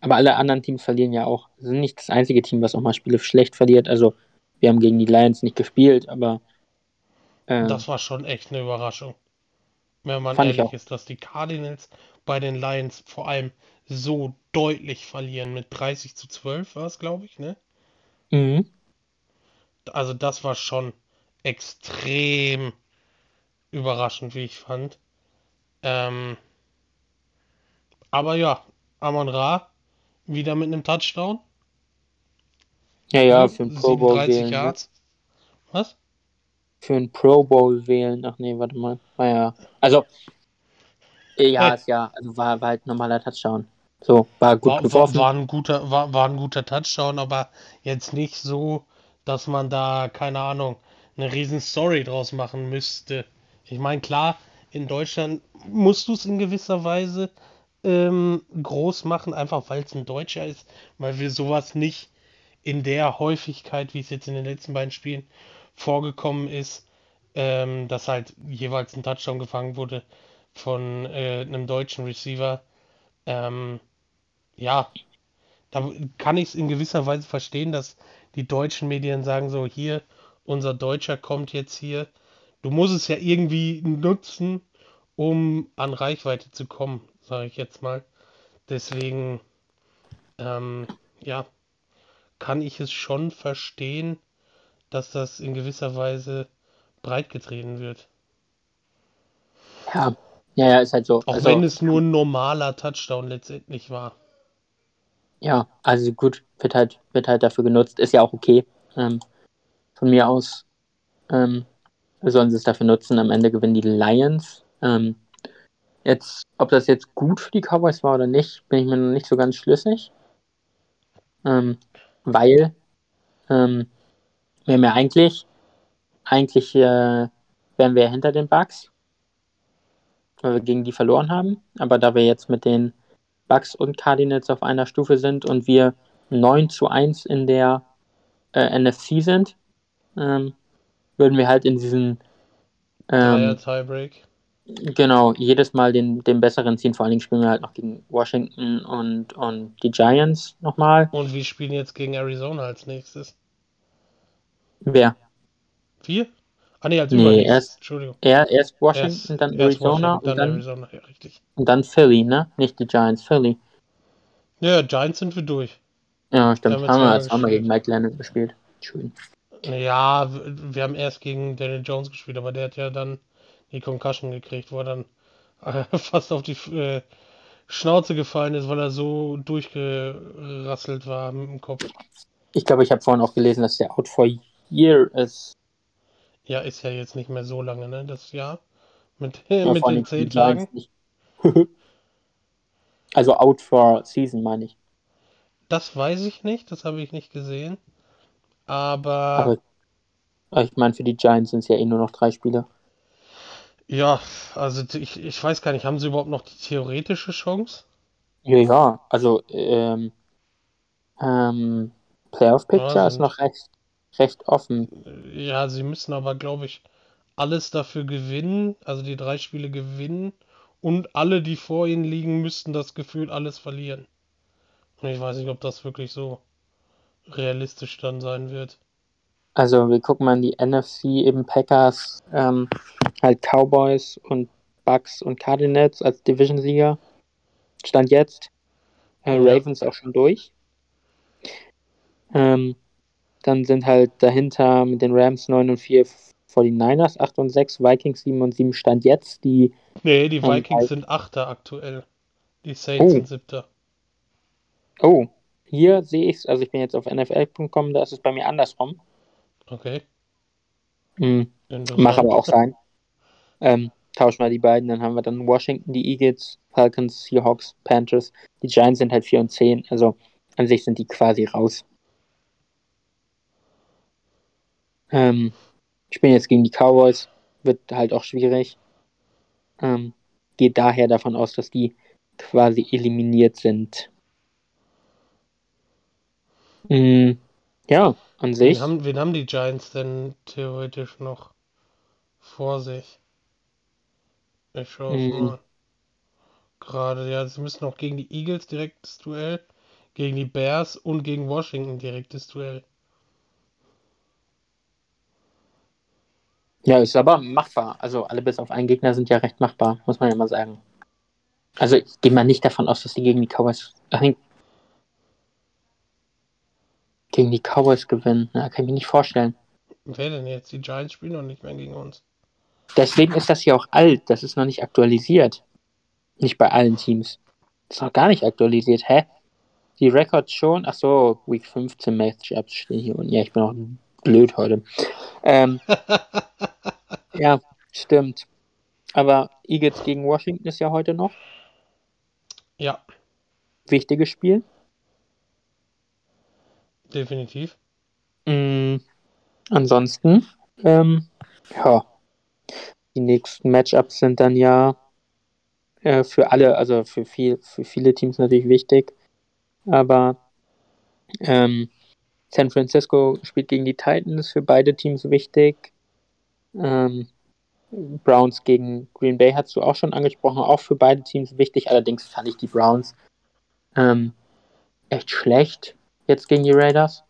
aber alle anderen Teams verlieren ja auch. Sie sind nicht das einzige Team, was auch mal Spiele schlecht verliert. Also wir haben gegen die Lions nicht gespielt, aber. Äh, das war schon echt eine Überraschung. Wenn man ehrlich ist, dass die Cardinals bei den Lions vor allem so deutlich verlieren. Mit 30 zu 12 war es, glaube ich, ne? Mhm. Also das war schon extrem überraschend, wie ich fand. Ähm, aber ja, Amon Ra wieder mit einem Touchdown. Ja, ja, für ein Pro Bowl wählen. Ne? Yards. Was? Für ein Pro Bowl wählen. Ach nee, warte mal. War ja. Also, ja, ist ja, also war, war halt normaler Touchdown. So, war gut war, geworfen. War, ein guter, war, war ein guter Touchdown, aber jetzt nicht so, dass man da, keine Ahnung, eine riesen Story draus machen müsste. Ich meine, klar, in Deutschland musst du es in gewisser Weise ähm, groß machen, einfach weil es ein Deutscher ist, weil wir sowas nicht in der Häufigkeit, wie es jetzt in den letzten beiden Spielen vorgekommen ist, ähm, dass halt jeweils ein Touchdown gefangen wurde von äh, einem deutschen Receiver. Ähm, ja, da kann ich es in gewisser Weise verstehen, dass die deutschen Medien sagen so, hier, unser Deutscher kommt jetzt hier. Du musst es ja irgendwie nutzen, um an Reichweite zu kommen, sage ich jetzt mal. Deswegen, ähm, ja, kann ich es schon verstehen, dass das in gewisser Weise breitgetreten wird. Ja, ja, ja, ist halt so. Auch also, wenn es nur ein normaler Touchdown letztendlich war. Ja, also gut, wird halt, wird halt dafür genutzt, ist ja auch okay. Ähm, von mir aus ähm, sollen sie es dafür nutzen. Am Ende gewinnen die Lions. Ähm, jetzt, ob das jetzt gut für die Cowboys war oder nicht, bin ich mir noch nicht so ganz schlüssig. Ähm, weil ähm, wir haben ja eigentlich, eigentlich äh, wären wir hinter den Bugs, weil wir gegen die verloren haben. Aber da wir jetzt mit den Bucks und Cardinals auf einer Stufe sind und wir 9 zu 1 in der äh, NFC sind, ähm, würden wir halt in diesen ähm, Tiebreak. Genau, jedes Mal den, den besseren ziehen. Vor allen Dingen spielen wir halt noch gegen Washington und, und die Giants nochmal. Und wir spielen jetzt gegen Arizona als nächstes. Wer? Wir? Ah nee, als nee, erst, Entschuldigung. Er, erst Washington, erst, dann Arizona Washington, und dann, Arizona, ja, richtig. Und dann Philly, ne? Nicht die Giants, Philly. Ja, Giants sind wir durch. Ja, stimmt. Haben, haben wir als Hammer gegen Mike Lennon gespielt. Schön. Ja, wir haben erst gegen Daniel Jones gespielt, aber der hat ja dann die Concussion gekriegt, wo er dann äh, fast auf die äh, Schnauze gefallen ist, weil er so durchgerasselt war mit dem Kopf. Ich glaube, ich habe vorhin auch gelesen, dass der out for year ist. Ja, ist ja jetzt nicht mehr so lange, ne? Das Jahr. Mit, ja, mit den zehn Tagen. also out for season, meine ich. Das weiß ich nicht, das habe ich nicht gesehen. Aber. Aber ich meine, für die Giants sind es ja eh nur noch drei Spiele. Ja, also ich, ich weiß gar nicht, haben sie überhaupt noch die theoretische Chance? Ja, ja, also ähm, ähm, Playoff Picture ja, ist noch recht, recht offen. Ja, sie müssen aber, glaube ich, alles dafür gewinnen, also die drei Spiele gewinnen und alle, die vor ihnen liegen, müssten das Gefühl alles verlieren. Und ich weiß nicht, ob das wirklich so realistisch dann sein wird. Also wir gucken mal in die NFC, eben Packers, ähm, halt Cowboys und Bucks und Cardinals als Division-Sieger. Stand jetzt. Äh, Ravens auch schon durch. Ähm, dann sind halt dahinter mit den Rams 9 und 4 49ers, 8 und 6, Vikings 7 und 7 Stand jetzt. Die, nee, die Vikings ähm, sind 8. aktuell. Die Saints oh. sind 7. Oh, hier sehe ich es, also ich bin jetzt auf nfl.com, da ist es bei mir andersrum. Okay. Mhm. Mach aber auch sein. Ähm, tauschen wir die beiden, dann haben wir dann Washington, die Eagles, Falcons, Seahawks, Panthers. Die Giants sind halt 4 und 10, also an sich sind die quasi raus. Ähm, spielen jetzt gegen die Cowboys, wird halt auch schwierig. Ähm, geht daher davon aus, dass die quasi eliminiert sind. Mhm. Ja, an sich. Wen haben, wen haben die Giants denn theoretisch noch vor sich? Ich schaue mhm. mal. Gerade, ja, sie müssen noch gegen die Eagles direktes Duell, gegen die Bears und gegen Washington direktes Duell. Ja, ist aber machbar. Also alle bis auf einen Gegner sind ja recht machbar, muss man ja mal sagen. Also ich gehe mal nicht davon aus, dass die gegen die Cowboys. Gegen die Cowboys gewinnen. Na, kann ich mir nicht vorstellen. Wer denn jetzt? Die Giants spielen noch nicht mehr gegen uns. Deswegen ist das hier auch alt. Das ist noch nicht aktualisiert. Nicht bei allen Teams. ist noch gar nicht aktualisiert. Hä? Die Records schon? Ach so, Week 15 Matchups stehen hier unten. Ja, ich bin auch blöd heute. Ähm, ja, stimmt. Aber Eagles gegen Washington ist ja heute noch. Ja, Wichtiges Spiel. definitiv. Mm, ansonsten, ähm, ja, die nächsten Matchups sind dann ja äh, für alle, also für, viel, für viele Teams natürlich wichtig. Aber ähm, San Francisco spielt gegen die Titans, für beide Teams wichtig. Ähm, Browns gegen Green Bay hast du auch schon angesprochen, auch für beide Teams wichtig. Allerdings fand ich die Browns ähm, echt schlecht jetzt gegen die Raiders.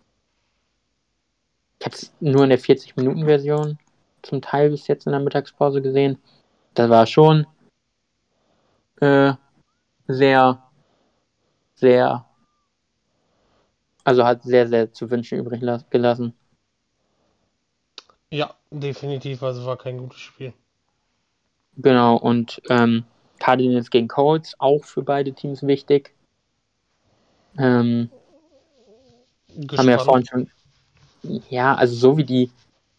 Ich habe es nur in der 40-Minuten-Version zum Teil bis jetzt in der Mittagspause gesehen. Das war schon äh, sehr, sehr, also hat sehr, sehr zu wünschen übrig las- gelassen. Ja, definitiv. Also war kein gutes Spiel. Genau, und ähm, Cardinals gegen Colts, auch für beide Teams wichtig. Ähm, haben wir ja Gespannt. vorhin schon. Ja, also so wie die,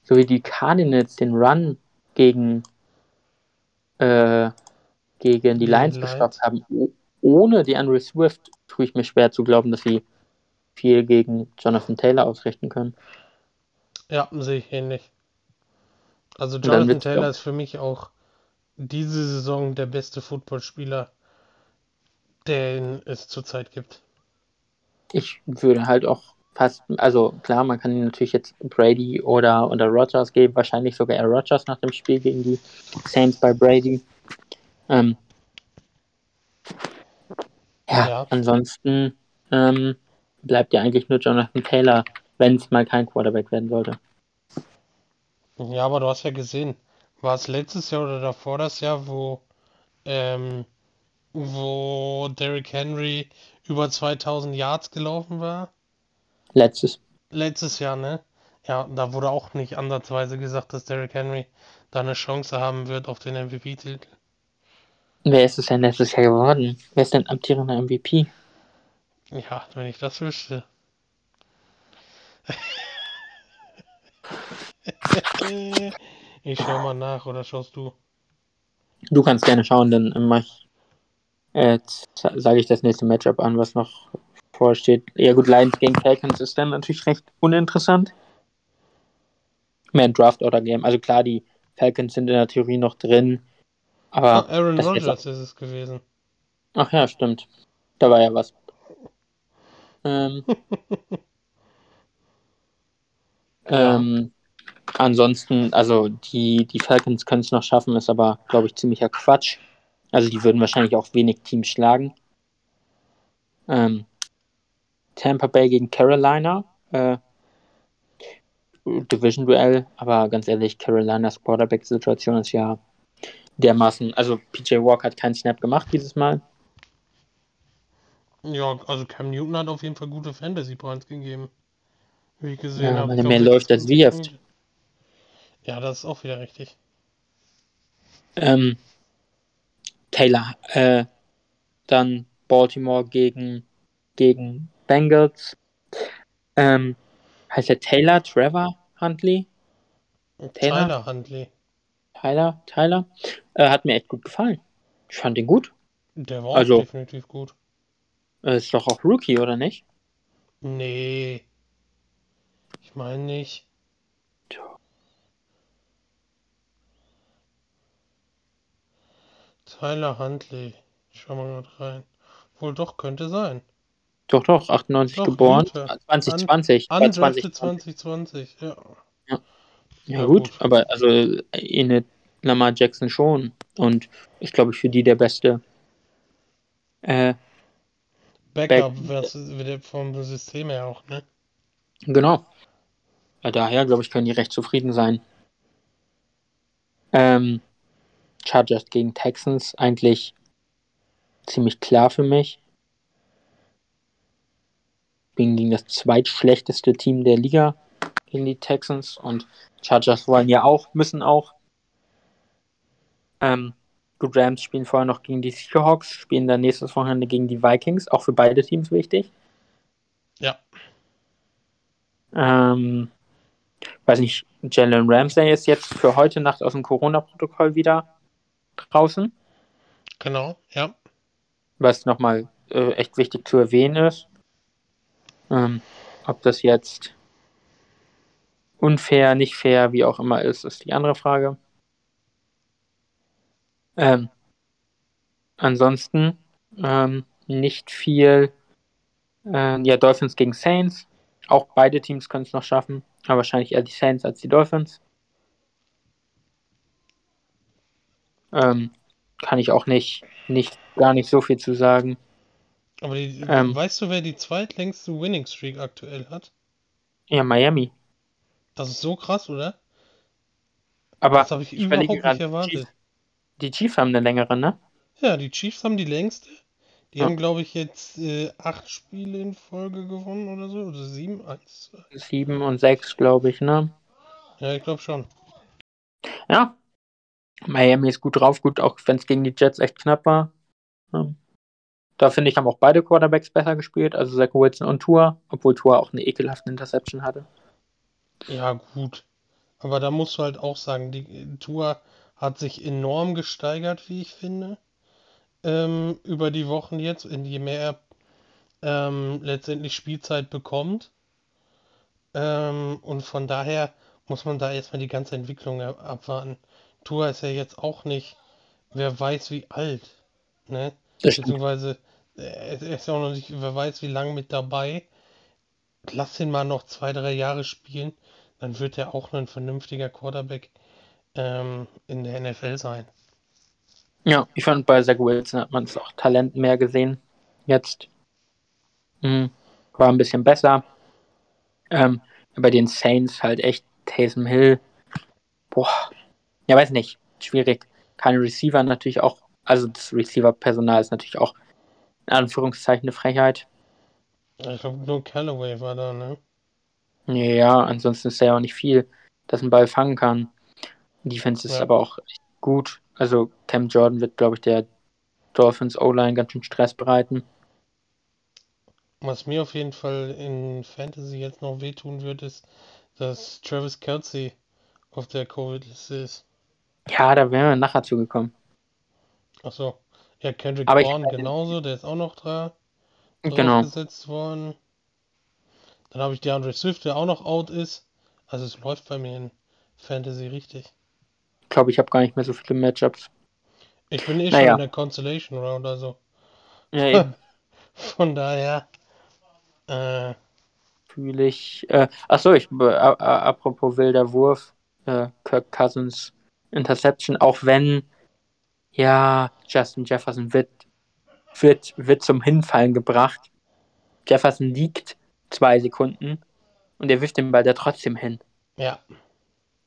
so wie die Cardinals den Run gegen, äh, gegen die Lions gestoppt haben, ohne die Andrew Swift, tue ich mir schwer zu glauben, dass sie viel gegen Jonathan Taylor ausrichten können. Ja, sehe ich ähnlich. Also Jonathan Taylor ist für mich auch diese Saison der beste Footballspieler, den es zurzeit gibt. Ich würde halt auch fast, also klar, man kann natürlich jetzt Brady oder, oder Rogers geben, wahrscheinlich sogar eher Rogers nach dem Spiel gegen die Saints bei Brady. Ähm, ja, Ja. ansonsten ähm, bleibt ja eigentlich nur Jonathan Taylor, wenn es mal kein Quarterback werden sollte. Ja, aber du hast ja gesehen, war es letztes Jahr oder davor das Jahr, wo, ähm, wo Derrick Henry über 2000 Yards gelaufen war? Letztes. Letztes Jahr, ne? Ja, da wurde auch nicht ansatzweise gesagt, dass Derrick Henry da eine Chance haben wird auf den MVP-Titel. Wer ist es denn letztes Jahr geworden? Wer ist denn amtierender MVP? Ja, wenn ich das wüsste. Ich schau mal nach, oder schaust du? Du kannst gerne schauen, dann mach ich, äh, sage ich das nächste Matchup an, was noch vorsteht. Ja gut, Lions gegen Falcons ist dann natürlich recht uninteressant. Mehr ein Draft-Order-Game. Also klar, die Falcons sind in der Theorie noch drin, aber Aaron das ist Rodgers ist es gewesen. ach ja, stimmt. Da war ja was. Ähm, ähm, ansonsten, also die, die Falcons können es noch schaffen, ist aber, glaube ich, ziemlicher Quatsch. Also die würden wahrscheinlich auch wenig Teams schlagen. Ähm, Tampa Bay gegen Carolina. Äh, Division-Duell, aber ganz ehrlich, Carolinas Quarterback-Situation ist ja dermaßen, also PJ Walker hat keinen Snap gemacht dieses Mal. Ja, also Cam Newton hat auf jeden Fall gute Fantasy-Points gegeben. Wie ich gesehen Ja, habe. weil Ich er mehr läuft als 26 wirft. Ja, das ist auch wieder richtig. Ähm, Taylor, äh, dann Baltimore gegen, gegen Bengals. Ähm, heißt der Taylor, Trevor Huntley? Taylor? Tyler Huntley. Tyler, Tyler? Äh, hat mir echt gut gefallen. Ich fand ihn gut. Der war Also- auch definitiv gut. Äh, ist doch auch Rookie, oder nicht? Nee. Ich meine nicht. Tyler Huntley. Ich schau mal gerade rein. Wohl doch, könnte sein. Doch, doch, 98 Doch, geboren. Güte. 2020. Bei Undrafted 2020. 2020, ja. Ja, Ja, gut, gut. aber also in Lamar Jackson schon. Und ist, glaube ich, für die der beste. Äh, Backup wird vom System her auch, ne? genau. Daher, glaube ich, können die recht zufrieden sein. Ähm, Chargers gegen Texans eigentlich ziemlich klar für mich. Bin gegen das zweitschlechteste Team der Liga gegen die Texans und Chargers wollen ja auch, müssen auch. Ähm, gut, Rams spielen vorher noch gegen die Seahawks, spielen dann nächstes Wochenende gegen die Vikings, auch für beide Teams wichtig. Ja. Ähm, weiß nicht, Jalen Ramsey ist jetzt für heute Nacht aus dem Corona-Protokoll wieder draußen. Genau, ja. Was nochmal äh, echt wichtig zu erwähnen ist. Ähm, ob das jetzt unfair, nicht fair, wie auch immer ist, ist die andere Frage. Ähm, ansonsten ähm, nicht viel. Äh, ja, Dolphins gegen Saints. Auch beide Teams können es noch schaffen, aber wahrscheinlich eher die Saints als die Dolphins. Ähm, kann ich auch nicht, nicht, gar nicht so viel zu sagen. Aber die, ähm, weißt du, wer die zweitlängste Winning Streak aktuell hat? Ja, Miami. Das ist so krass, oder? Aber das habe ich, ich überhaupt nicht erwartet. Die Chiefs haben eine längere, ne? Ja, die Chiefs haben die längste. Die ja. haben, glaube ich, jetzt äh, acht Spiele in Folge gewonnen oder so. Oder sieben? Eins, zwei. Sieben und sechs, glaube ich, ne? Ja, ich glaube schon. Ja. Miami ist gut drauf, gut, auch wenn es gegen die Jets echt knapp war. Ja. Da finde ich, haben auch beide Quarterbacks besser gespielt, also Zach Wilson und Tour, obwohl Tour auch eine ekelhafte Interception hatte. Ja, gut. Aber da musst du halt auch sagen, die Tour hat sich enorm gesteigert, wie ich finde, ähm, über die Wochen jetzt, in je mehr ähm, letztendlich Spielzeit bekommt. Ähm, und von daher muss man da erstmal die ganze Entwicklung abwarten. Tour ist ja jetzt auch nicht, wer weiß wie alt, ne? Beziehungsweise, äh, er ist ja auch noch nicht, wer weiß wie lange mit dabei. Lass ihn mal noch zwei, drei Jahre spielen dann wird er auch ein vernünftiger Quarterback ähm, in der NFL sein. Ja, ich fand bei Zach Wilson hat man es auch Talent mehr gesehen. Jetzt mhm. war ein bisschen besser. Ähm, bei den Saints halt echt Taysom Hill. Boah, ja, weiß nicht. Schwierig. Keine Receiver natürlich auch. Also das Receiver-Personal ist natürlich auch in Anführungszeichen eine Frechheit. Ich glaube, nur Callaway war da, ne? Ja, ansonsten ist er ja auch nicht viel, dass ein Ball fangen kann. Die Defense ist ja. aber auch echt gut. Also Cam Jordan wird, glaube ich, der Dolphins O-Line ganz schön Stress bereiten. Was mir auf jeden Fall in Fantasy jetzt noch wehtun wird, ist, dass Travis Kelsey auf der Covid-Liste ist. Ja, da wären wir nachher zugekommen. Achso. Ja, Kendrick Bourne genauso, der ist auch noch da. Genau. gesetzt worden. Dann habe ich DeAndre Swift, der auch noch out ist. Also es läuft bei mir in Fantasy richtig. Ich glaube, ich habe gar nicht mehr so viele Matchups. Ich bin eh naja. schon in der Constellation Round, also. Ja, eben. Von daher. Äh, Fühle ich. Äh, achso, ich, äh, apropos wilder Wurf. Äh, Kirk Cousins Interception, auch wenn. Ja, Justin Jefferson wird, wird, wird zum Hinfallen gebracht. Jefferson liegt zwei Sekunden und er wirft den Ball da trotzdem hin. Ja.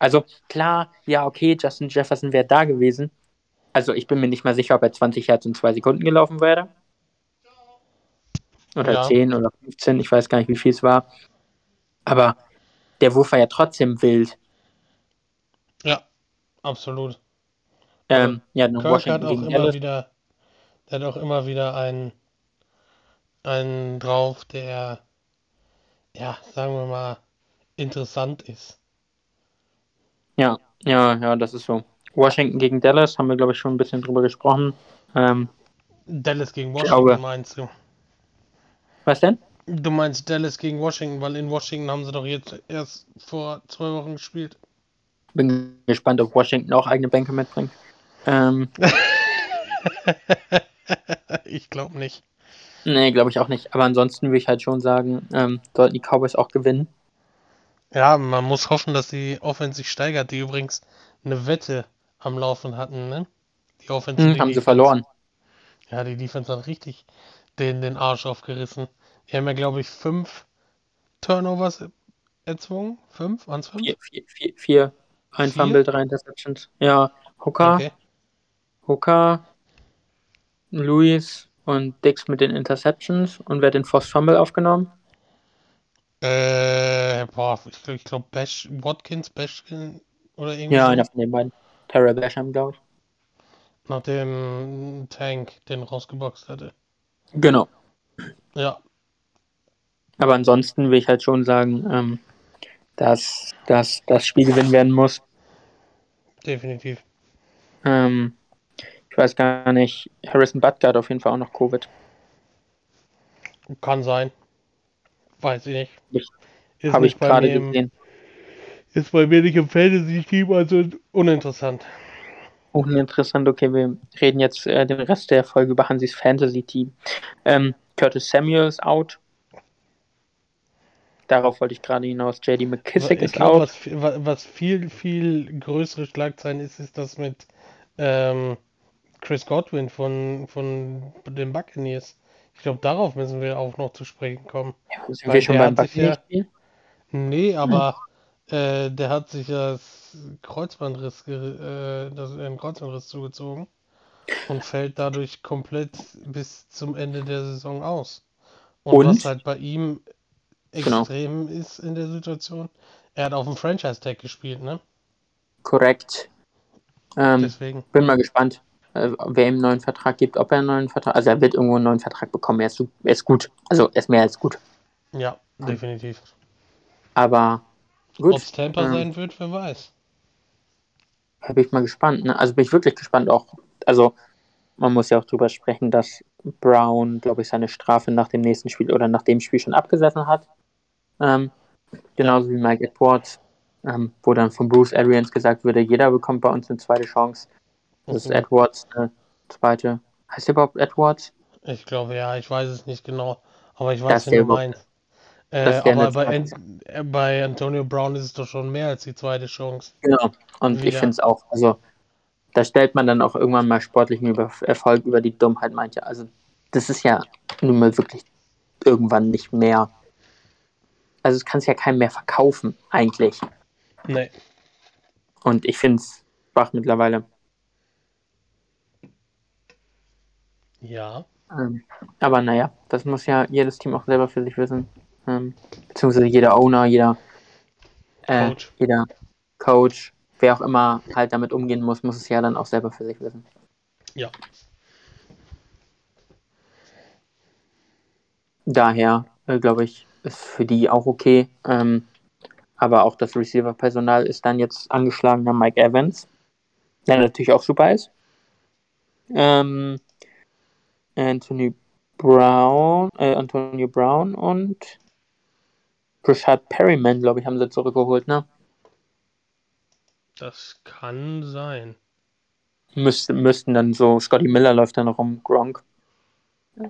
Also klar, ja, okay, Justin Jefferson wäre da gewesen. Also ich bin mir nicht mal sicher, ob er 20 Hertz in zwei Sekunden gelaufen wäre. Oder ja. 10 oder 15, ich weiß gar nicht, wie viel es war. Aber der Wurf war ja trotzdem wild. Ja, absolut. Ähm, ja, Kirk Washington hat auch immer wieder, der hat auch immer wieder einen, einen drauf, der ja, sagen wir mal, interessant ist. Ja, ja, ja, das ist so. Washington gegen Dallas haben wir, glaube ich, schon ein bisschen drüber gesprochen. Ähm, Dallas gegen Washington glaube, meinst du? Was denn? Du meinst Dallas gegen Washington, weil in Washington haben sie doch jetzt erst vor zwei Wochen gespielt. Bin gespannt, ob Washington auch eigene Bänke mitbringt. Ähm, ich glaube nicht. Nee, glaube ich auch nicht. Aber ansonsten würde ich halt schon sagen, ähm, sollten die Cowboys auch gewinnen. Ja, man muss hoffen, dass die Offense sich steigert, die übrigens eine Wette am Laufen hatten, ne? Die Offense. Hm, die haben Defense. sie verloren. Ja, die Defense hat richtig den, den Arsch aufgerissen. Die haben ja, glaube ich, fünf Turnovers erzwungen. Fünf? Waren es fünf? Vier, vier, vier, vier. Ein Vier? Fumble, drei Interceptions. Ja, Hooker, Okay. Hooker, Lewis und Dix mit den Interceptions. Und wer hat den Forced Fumble aufgenommen? Äh, boah, ich glaube, glaub Bash, Watkins, Bashkin oder irgendwie Ja, einer von den beiden. Terrell Basham, glaube ich. Nachdem Tank den rausgeboxt hatte. Genau. Ja, Aber ansonsten will ich halt schon sagen, ähm, dass, dass das Spiel gewinnen werden muss. definitiv. Ähm, ich weiß gar nicht, Harrison Butker hat auf jeden Fall auch noch Covid. Kann sein. Weiß ich nicht. Habe ich gerade gesehen. ist bei mir nicht im Fantasy-Team, also uninteressant. Uninteressant, okay, wir reden jetzt äh, den Rest der Folge über Hansis Fantasy-Team. Ähm, Curtis Samuel ist out. Darauf wollte ich gerade hinaus. JD McKissick ist glaube, out. was, was viel, viel größere Schlagzeilen ist, ist das mit ähm, Chris Godwin von, von den Buccaneers. Ich glaube, darauf müssen wir auch noch zu sprechen kommen. Sind weil wir schon beim ja-? Nee, aber äh, der hat sich ja das Kreuzbandriss, äh, das, einen Kreuzbandriss zugezogen und fällt dadurch komplett bis zum Ende der Saison aus. Und, Und? was halt bei ihm Genau. extrem ist in der Situation, er hat auf dem Franchise-Tag gespielt, ne? Korrekt. Ähm, Deswegen. bin mal gespannt, äh, wer ihm einen neuen Vertrag gibt, ob er einen neuen Vertrag, also er wird irgendwo einen neuen Vertrag bekommen. Er ist, er ist gut. Also er ist mehr als gut. Ja, definitiv. Aber Ob gut, es Tampa ähm, sein wird, wer weiß. da bin ich mal gespannt. Ne? Also bin ich wirklich gespannt auch. Also man muss ja auch drüber sprechen, dass Brown, glaube ich, seine Strafe nach dem nächsten Spiel oder nach dem Spiel schon abgesessen hat. Ähm, genauso wie Mike Edwards, ähm, wo dann von Bruce Arians gesagt wurde, jeder bekommt bei uns eine zweite Chance. Das ist. Edwards eine zweite. Heißt der überhaupt Edwards? Ich glaube, ja, ich weiß es nicht genau, aber ich weiß, wen du der meinst. Äh, aber bei. An bei Antonio Brown ist es doch schon mehr als die zweite Chance. Genau. Und ich Wieder. finde es auch, also da stellt man dann auch irgendwann mal sportlichen über Erfolg über die Dummheit mancher. Also das ist ja nun mal wirklich irgendwann nicht mehr. Also es kann es ja keinem mehr verkaufen, eigentlich. Nee. Und ich finde es schwach mittlerweile. Ja. Ähm, aber naja, das muss ja jedes Team auch selber für sich wissen. Ähm, beziehungsweise jeder Owner, jeder äh, Coach. jeder Coach, wer auch immer halt damit umgehen muss, muss es ja dann auch selber für sich wissen. Ja. Daher, äh, glaube ich, ist für die auch okay. Ähm, aber auch das Receiver-Personal ist dann jetzt angeschlagener Mike Evans, der natürlich auch super ist. Ähm, Anthony Brown, äh, Antonio Brown und Rashad Perryman, glaube ich, haben sie zurückgeholt, ne? Das kann sein. Müssten, müssten dann so, Scotty Miller läuft dann noch um Gronk.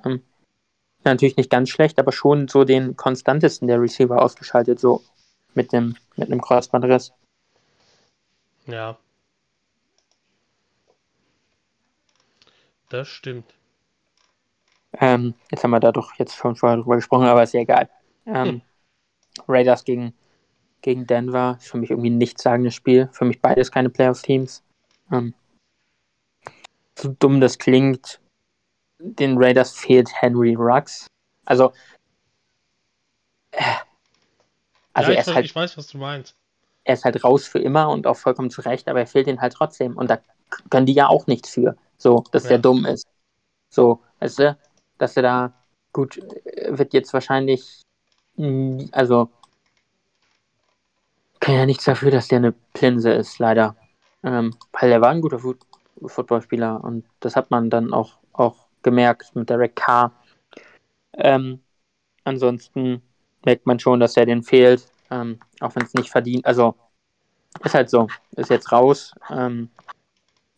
Ähm, natürlich nicht ganz schlecht, aber schon so den konstantesten der Receiver ausgeschaltet, so mit dem, mit einem Kreuzbandriss. Ja. Das stimmt. Ähm, jetzt haben wir da doch jetzt schon vorher drüber gesprochen, aber ist ja egal. Ähm, Raiders gegen, gegen Denver ist für mich irgendwie ein nichtssagendes Spiel. Für mich beides keine Playoff-Teams. Ähm, so dumm das klingt, den Raiders fehlt Henry Ruggs. Also, äh, also ja, er, ist halt, ich weiß, was du meinst. er ist halt raus für immer und auch vollkommen zu Recht, aber er fehlt ihnen halt trotzdem. Und da können die ja auch nichts für. So, dass Ja. der dumm ist. So, weißt du, dass er da, gut, wird jetzt wahrscheinlich, mh, also, kann ja nichts dafür, dass der eine Plinse ist, leider. Ähm, weil er war ein guter Fu Footballspieler und das hat man dann auch, auch gemerkt mit Derek Carr. Ähm, ansonsten merkt man schon, dass er den fehlt, ähm, auch wenn es nicht verdient. Also, ist halt so, ist jetzt raus. Ähm,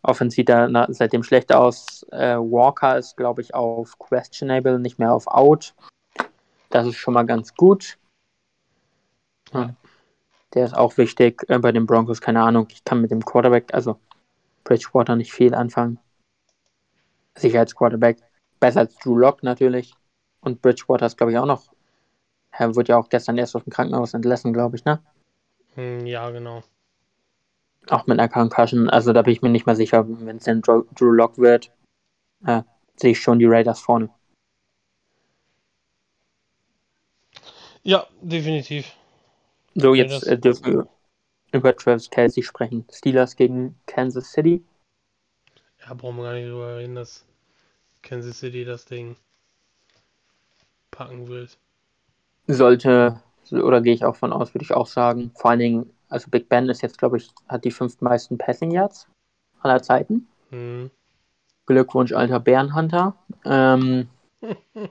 Offense sieht da seitdem schlecht aus. Äh, Walker ist, glaube ich, auf questionable, nicht mehr auf out. Das ist schon mal ganz gut. Ja. Der ist auch wichtig. Äh, bei den Broncos, keine Ahnung. Ich kann mit dem Quarterback, also Bridgewater, nicht viel anfangen. Sicherheitsquarterback. Besser als Drew Lock natürlich. Und Bridgewater ist, glaube ich, auch noch. Er wurde ja auch gestern erst aus dem Krankenhaus entlassen, glaube ich, ne? Hm, Ja, genau. Auch mit einer Concussion. Also da bin ich mir nicht mal sicher, wenn es denn Drew, Drew Lock wird, äh, sehe ich schon die Raiders vorne. Ja, definitiv. So, jetzt äh, dürfen wir über Travis Kelsey sprechen. Steelers gegen Kansas City. Ja, brauchen wir gar nicht drüber reden, dass Kansas City das Ding packen will. Sollte, oder gehe ich auch von aus, würde ich auch sagen. Vor allen Dingen, also Big Ben ist jetzt, glaube ich, hat die fünftmeisten Passing Yards aller Zeiten. Mhm. Glückwunsch, alter Bärenhunter. Ähm,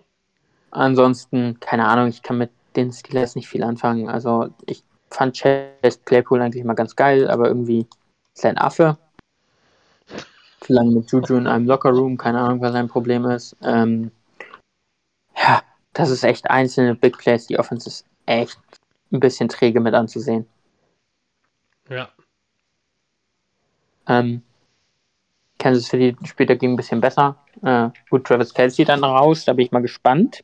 ansonsten, keine Ahnung, ich kann mit den Steelers nicht viel anfangen. Also ich fand Chase Claypool eigentlich mal ganz geil, aber irgendwie ist ein Affe. Zu lange mit Juju in einem Lockerroom, keine Ahnung, was sein Problem ist. Ähm, ja, das ist echt einzelne Big Plays. Die Offense ist echt ein bisschen träge mit anzusehen. Ja. Ähm, Kansas City spielt dagegen ein bisschen besser. Äh, gut, Travis Kelsey dann raus, da bin ich mal gespannt.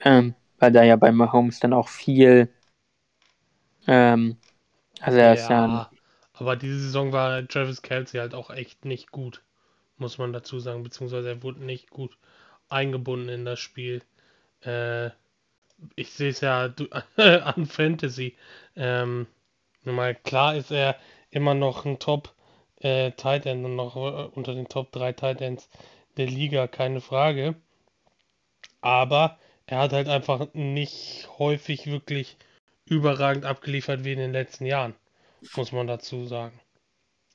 Ähm, weil da ja bei Mahomes dann auch viel. Ähm, also er ja, ist ja. Aber diese Saison war Travis Kelsey halt auch echt nicht gut, muss man dazu sagen. Beziehungsweise er wurde nicht gut eingebunden in das Spiel. Äh, ich sehe es ja an Fantasy. Ähm, mal klar ist er immer noch ein Top äh, Tight End und noch äh, unter den Top 3 Tight Ends der Liga, keine Frage. Aber er hat halt einfach nicht häufig wirklich überragend abgeliefert wie in den letzten Jahren, muss man dazu sagen.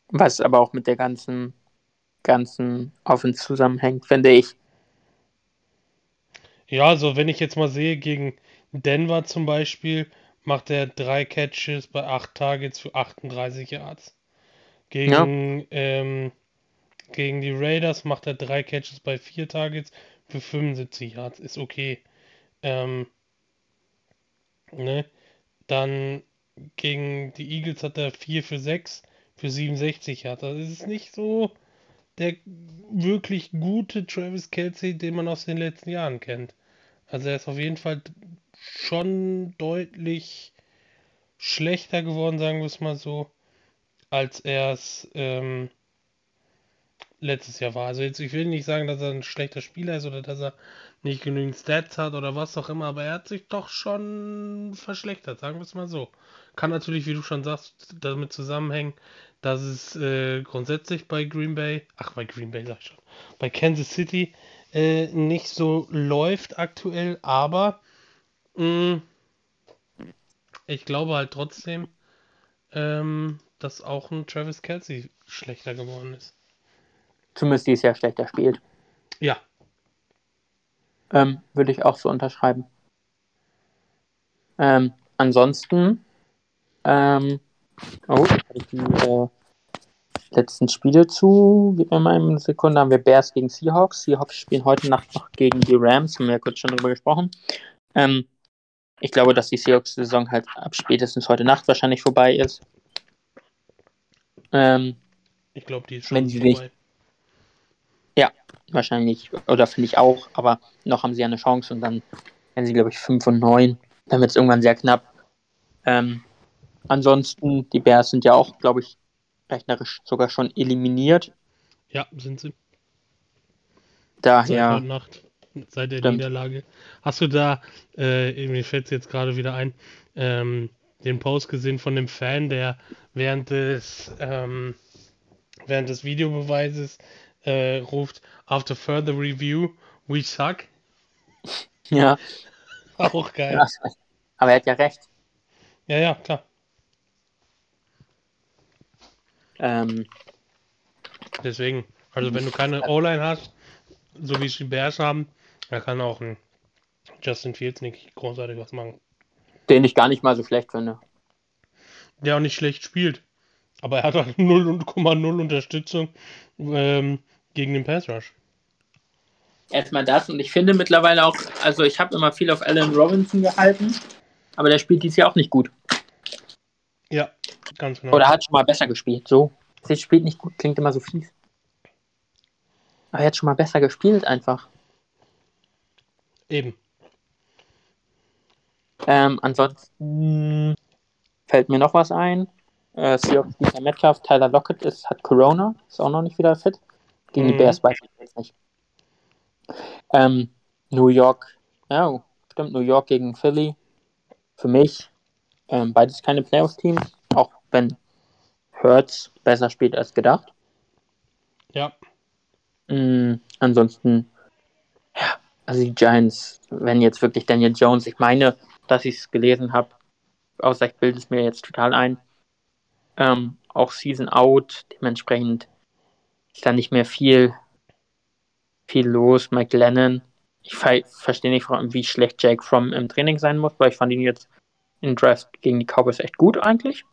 Was aber auch mit der ganzen, ganzen Offense zusammenhängt, finde ich. Ja, also wenn ich jetzt mal sehe, gegen Denver zum Beispiel, macht er drei Catches bei acht Targets für 38 Yards. Gegen, ja. ähm, gegen die Raiders macht er drei Catches bei vier Targets für 75 Yards. Ist okay. Ähm, ne? Dann gegen die Eagles hat er 4 für 6 für 67 Yards. Also ist nicht so der wirklich gute Travis Kelsey, den man aus den letzten Jahren kennt. Also er ist auf jeden Fall schon deutlich schlechter geworden, sagen wir es mal so, als er es ähm, letztes Jahr war. Also jetzt, ich will nicht sagen, dass er ein schlechter Spieler ist oder dass er nicht genügend Stats hat oder was auch immer, aber er hat sich doch schon verschlechtert, sagen wir es mal so. Kann natürlich, wie du schon sagst, damit zusammenhängen, dass es äh, grundsätzlich bei Green Bay, ach bei Green Bay sag ich schon, bei Kansas City äh, nicht so läuft aktuell, aber ich glaube halt trotzdem, ähm, dass auch ein Travis Kelsey schlechter geworden ist. Zumindest dieses Jahr schlechter spielt. Ja. Ähm, würde ich auch so unterschreiben. Ähm, ansonsten, ähm, oh, habe ich die äh, letzten Spiele zu. Gib mir mal eine Sekunde. Haben wir Bears gegen Seahawks. Seahawks spielen heute Nacht noch gegen die Rams. Haben wir ja kurz schon drüber gesprochen. Ähm, ich glaube, dass die Seahawks-Saison halt ab spätestens heute Nacht wahrscheinlich vorbei ist. Ähm, ich glaube, die ist schon vorbei. Nicht, ja, wahrscheinlich. Oder finde ich auch. Aber noch haben sie ja eine Chance und dann werden sie, glaube ich, 5 und 9. Dann wird es irgendwann sehr knapp. Ähm, ansonsten, die Bears sind ja auch, glaube ich, rechnerisch sogar schon eliminiert. Ja, sind sie. Daher. Nacht, seit der stimmt. Niederlage. Hast du da, äh, mir fällt es jetzt gerade wieder ein, ähm, den Post gesehen von dem Fan, der während des, ähm, während des Videobeweises äh, ruft, after further review, we suck. Ja. Auch geil. Ja, aber er hat ja recht. Ja, ja, klar. Ähm, Deswegen, also wenn du keine O-Line hast, so wie es die Bears haben, da kann auch ein Justin Fields nicht großartig was machen. Den ich gar nicht mal so schlecht finde. Der auch nicht schlecht spielt. Aber er hat halt 0,0 Unterstützung ähm, gegen den Pass Rush. Erstmal das und ich finde mittlerweile auch, also ich habe immer viel auf Allen Robinson gehalten, aber der spielt dies Jahr auch nicht gut. Ja, ganz genau. Oder hat schon mal besser gespielt, so. Sie spielt nicht gut, klingt immer so fies. Aber er hat schon mal besser gespielt einfach. Eben. Ähm, ansonsten fällt mir noch was ein. Äh, Seahawks DK Metcalf, Tyler Lockett ist, hat Corona, ist auch noch nicht wieder fit. Gegen die Mhm. Bears weiß ich jetzt nicht. Ähm, New York, ja, stimmt, New York gegen Philly. Für mich ähm, beides keine Playoffs-Teams, auch wenn Hurts besser spielt als gedacht. Ja. Mm, ansonsten, also die Giants, wenn jetzt wirklich Daniel Jones, ich meine, dass ich es gelesen habe, außer ich bilde es mir jetzt total ein, ähm, auch Season Out, dementsprechend ist da nicht mehr viel, viel los. Mike Lennon, ich ver verstehe nicht, wie schlecht Jake Fromm im Training sein muss, weil ich fand ihn jetzt im Draft gegen die Cowboys echt gut eigentlich.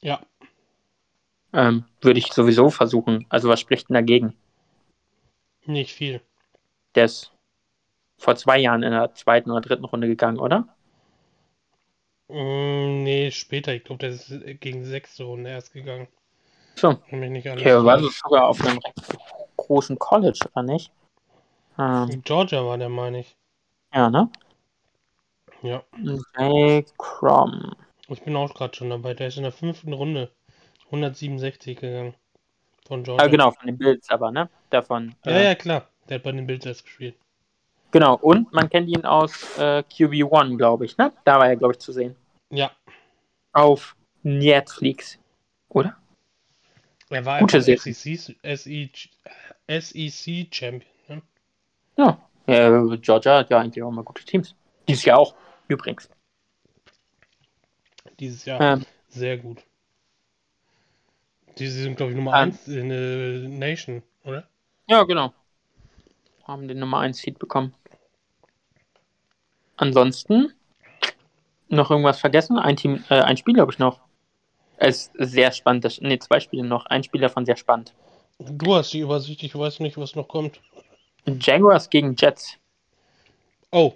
Ja. Ähm, würde ich sowieso versuchen. Also was spricht denn dagegen? Nicht viel. Der ist vor zwei Jahren in der zweiten oder dritten Runde gegangen, oder? Mm, nee, später. Ich glaube, der ist gegen sechste Runde erst gegangen. So. Mich nicht alles Okay, war das sogar auf einem großen College, oder nicht? Ähm, Georgia war der, meine ich. ja, ne? Ja. Jake Crom. Ich bin auch gerade schon dabei. Der ist in der fünften Runde 167 gegangen. Von Georgia. Ah, genau, von den Bills aber, ne? Davon. Ja, äh, ja, klar. Der hat bei den Bills erst gespielt. Genau, und man kennt ihn aus äh, QB1, glaube ich, ne? Da war er, glaube ich, zu sehen. Ja. Auf Netflix. Oder? Er war Gute. SEC, SEC, SEC Champion. Ne? Ja. Äh, Georgia hat ja eigentlich auch mal gute Teams. Dieses Jahr auch, übrigens. Dieses Jahr Ähm, sehr gut. Die sind, glaube ich, Nummer Ah. 1 in der Nation, oder? ja, genau. Haben den Nummer 1 Seed bekommen. Ansonsten noch irgendwas vergessen? Ein Team, äh, ein Spiel habe ich noch. Es ist sehr spannend. Das, nee, zwei Spiele noch. Ein Spiel davon sehr spannend. Du hast die Übersicht, ich weiß nicht, was noch kommt. Jaguars gegen Jets. Oh.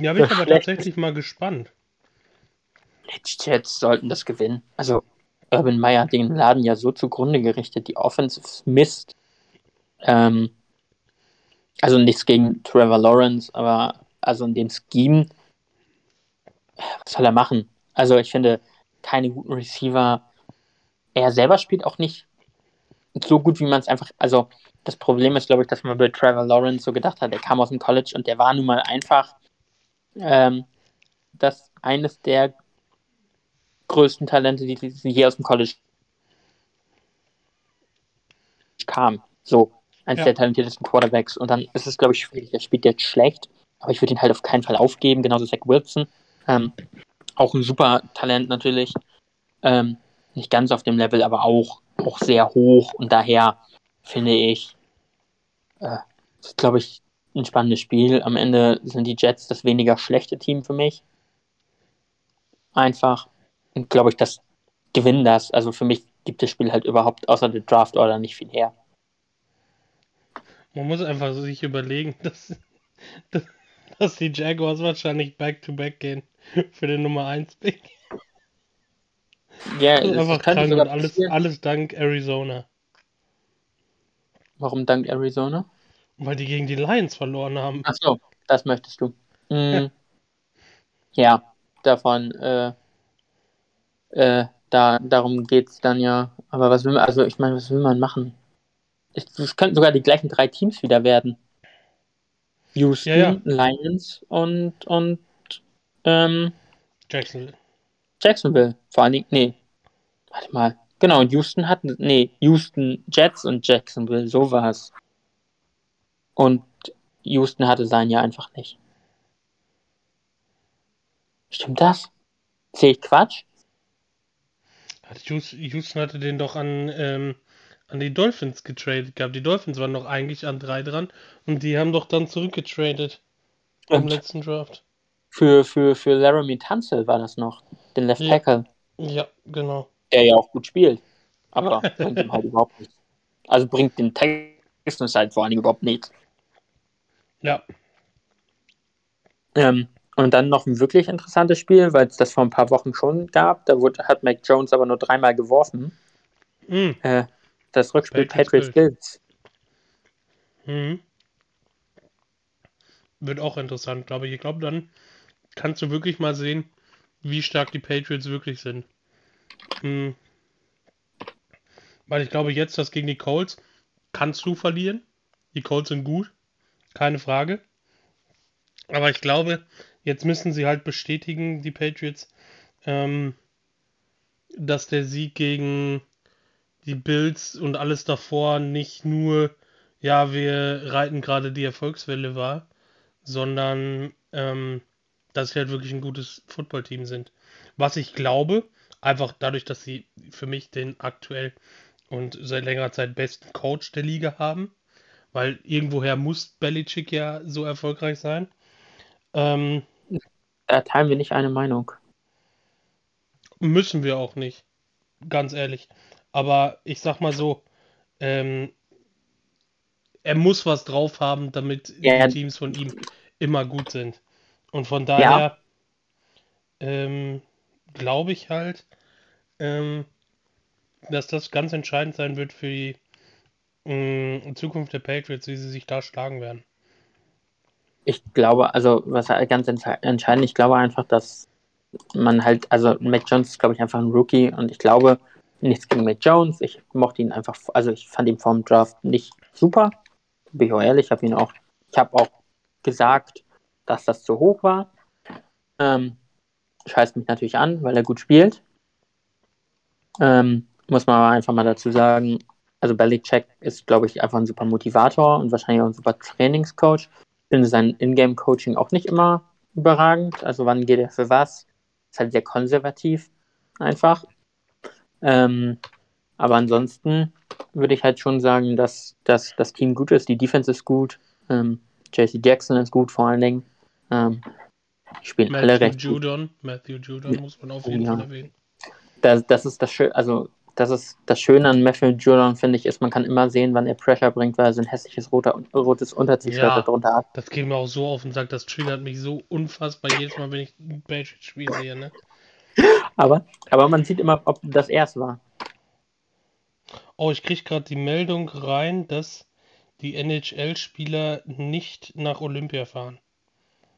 Ja, bin ich aber tatsächlich mal gespannt. Die Jets sollten das gewinnen. Also, Urban Meyer hat den Laden ja so zugrunde gerichtet. Die Offense ist Mist. Ähm, also nichts gegen Trevor Lawrence, aber also in dem Scheme, was soll er machen? Also ich finde, keine guten Receiver. Er selber spielt auch nicht so gut, wie man es einfach. Also das Problem ist, glaube ich, dass man bei Trevor Lawrence so gedacht hat, der kam aus dem College und der war nun mal einfach ähm, das eines der größten Talente, die, die je aus dem College kam. So, eines Ja. der talentiertesten Quarterbacks. Und dann ist es, glaube ich, schwierig. Er spielt jetzt schlecht, aber ich würde ihn halt auf keinen Fall aufgeben, genauso Zach Wilson. Ähm, auch ein super Talent natürlich. Ähm, nicht ganz auf dem Level, aber auch, auch sehr hoch. Und daher finde ich, äh, ist, glaube ich, ein spannendes Spiel. Am Ende sind die Jets das weniger schlechte Team für mich. Einfach. Und glaube ich, das gewinnen das. Also für mich gibt das Spiel halt überhaupt außer der Draft Order nicht viel her. Man muss einfach sich überlegen, dass, dass, dass die Jaguars wahrscheinlich back-to-back gehen für den Nummer 1 Pick. Ja, Das ist es einfach krank und alles, passieren. alles dank Arizona. Warum dank Arizona? Weil die gegen die Lions verloren haben. Ach so, das möchtest du. Mm, ja, davon, äh, äh, da, darum geht's dann ja. Aber was will man, also ich meine, was will man machen? Es, könnten sogar die gleichen drei Teams wieder werden. Houston, Ja, ja. Lions und, und ähm, Jacksonville. Jacksonville. Vor allen Dingen, nee. Warte mal. Genau, Houston hat, nee, Houston Jets und Jacksonville, so war's. Und Houston hatte sein ja einfach nicht. Stimmt das? Sehe ich Quatsch? Houston hatte den doch an, ähm, an die Dolphins getradet gehabt. Die Dolphins waren doch eigentlich an drei dran und die haben doch dann zurückgetradet im letzten Draft. für, für, für Laramie Tunsil war das noch, den Left Ja. Tackle, Ja, genau. der ja auch gut spielt. Aber bringt ihm halt überhaupt nichts. Also bringt den Texans halt vor allen Dingen überhaupt nichts. Ja, Ähm, und dann noch ein wirklich interessantes Spiel, weil es das vor ein paar Wochen schon gab. Da wurde, hat Mac Jones aber nur dreimal geworfen. mhm. Äh, das Rückspiel Patriots Bills. Mhm. Wird auch interessant, glaube ich. Ich glaube, dann kannst du wirklich mal sehen, wie stark die Patriots wirklich sind. Hm. Weil ich glaube, jetzt das gegen die Colts kannst du verlieren. Die Colts sind gut, keine Frage. Aber ich glaube, jetzt müssen sie halt bestätigen, die Patriots, ähm, dass der Sieg gegen die Bills und alles davor nicht nur, ja, wir reiten gerade die Erfolgswelle war, sondern ähm, dass sie halt wirklich ein gutes Footballteam sind. Was ich glaube, einfach dadurch, dass sie für mich den aktuell und seit längerer Zeit besten Coach der Liga haben, weil irgendwoher muss Belichick ja so erfolgreich sein. Ähm, da teilen wir nicht eine Meinung. Müssen wir auch nicht, ganz ehrlich. Aber ich sag mal so, ähm, er muss was drauf haben, damit ja. die Teams von ihm immer gut sind. Und von daher ja. ähm, glaube ich halt, ähm, dass das ganz entscheidend sein wird für die äh, Zukunft der Patriots, wie sie sich da schlagen werden. Ich glaube, also was ganz entscheidend, ich glaube einfach, dass man halt, also Mac Jones ist, glaube ich, einfach ein Rookie und ich glaube, nichts gegen Mac Jones. Ich mochte ihn einfach, also ich fand ihn vorm Draft nicht super. Bin ich auch ehrlich, ich habe ihn auch, ich habe auch gesagt, dass das zu hoch war. Ähm, scheißt mich natürlich an, weil er gut spielt. Ähm, muss man aber einfach mal dazu sagen, also Belichick ist, glaube ich, einfach ein super Motivator und wahrscheinlich auch ein super Trainingscoach. Ich finde sein Ingame-Coaching auch nicht immer überragend. Also wann geht er für was? Ist halt sehr konservativ einfach. Ähm, aber ansonsten würde ich halt schon sagen, dass, dass das Team gut ist. Die Defense ist gut. Ähm, JC Jackson ist gut vor allen Dingen. Ähm, spielen Matthew alle recht Judon. Gut. Matthew Judon muss man auf jeden ja. Fall erwähnen. Das, das ist das Schöne, also das ist das Schöne an Matthew Judon, finde ich, ist, man kann immer sehen, wann er Pressure bringt, weil er so ein hässliches roter, rotes Untert-Shirt ja, darunter hat. Das geht mir auch so auf und sagt, das triggert mich so unfassbar jedes Mal, wenn ich ein Patriots-Spiel sehe, ne? Aber, aber man sieht immer, ob das erst war. Oh, ich kriege gerade die Meldung rein, dass die NHL-Spieler nicht nach Olympia fahren.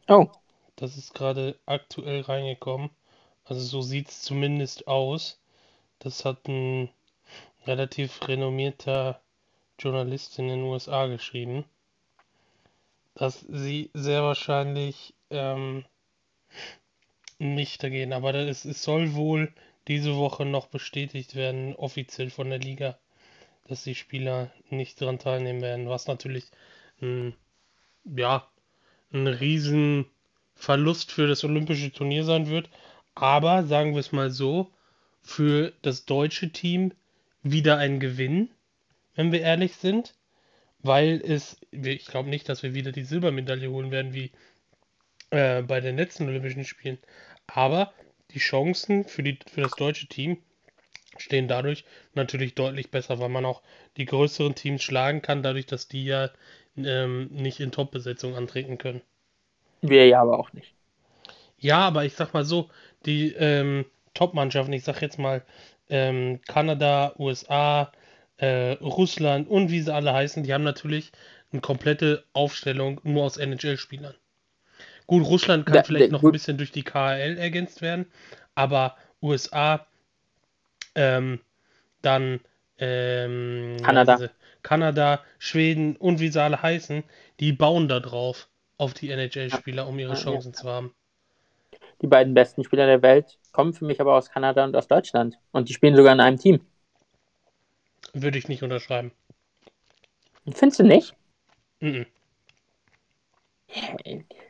Oh. Das ist gerade aktuell reingekommen. Also so sieht es zumindest aus. Das hat ein relativ renommierter Journalist in den USA geschrieben, dass sie sehr wahrscheinlich ähm, nicht da gehen. Aber das, es soll wohl diese Woche noch bestätigt werden, offiziell von der Liga, dass die Spieler nicht daran teilnehmen werden. Was natürlich ein, ja, ein Riesenverlust für das olympische Turnier sein wird. Aber sagen wir es mal so, für das deutsche Team wieder ein Gewinn, wenn wir ehrlich sind. Weil es, ich glaube nicht, dass wir wieder die Silbermedaille holen werden wie äh, bei den letzten Olympischen Spielen. Aber die Chancen für, die, für das deutsche Team stehen dadurch natürlich deutlich besser, weil man auch die größeren Teams schlagen kann, dadurch, dass die ja ähm, nicht in Top-Besetzung antreten können. Wir ja aber auch nicht. Ja, aber ich sag mal so, die ähm, Top-Mannschaften, ich sag jetzt mal ähm, Kanada, USA, äh, Russland und wie sie alle heißen, die haben natürlich eine komplette Aufstellung nur aus NHL-Spielern. Gut, Russland kann ja, vielleicht noch gut. ein bisschen durch die KHL ergänzt werden, aber USA, ähm, dann ähm, Kanada. Kanada, Schweden und wie sie alle heißen, die bauen da drauf auf die NHL-Spieler, um ihre Chancen ja. zu haben. Die beiden besten Spieler der Welt kommen für mich aber aus Kanada und aus Deutschland. Und die spielen sogar in einem Team. Würde ich nicht unterschreiben. Findest du nicht? Mhm.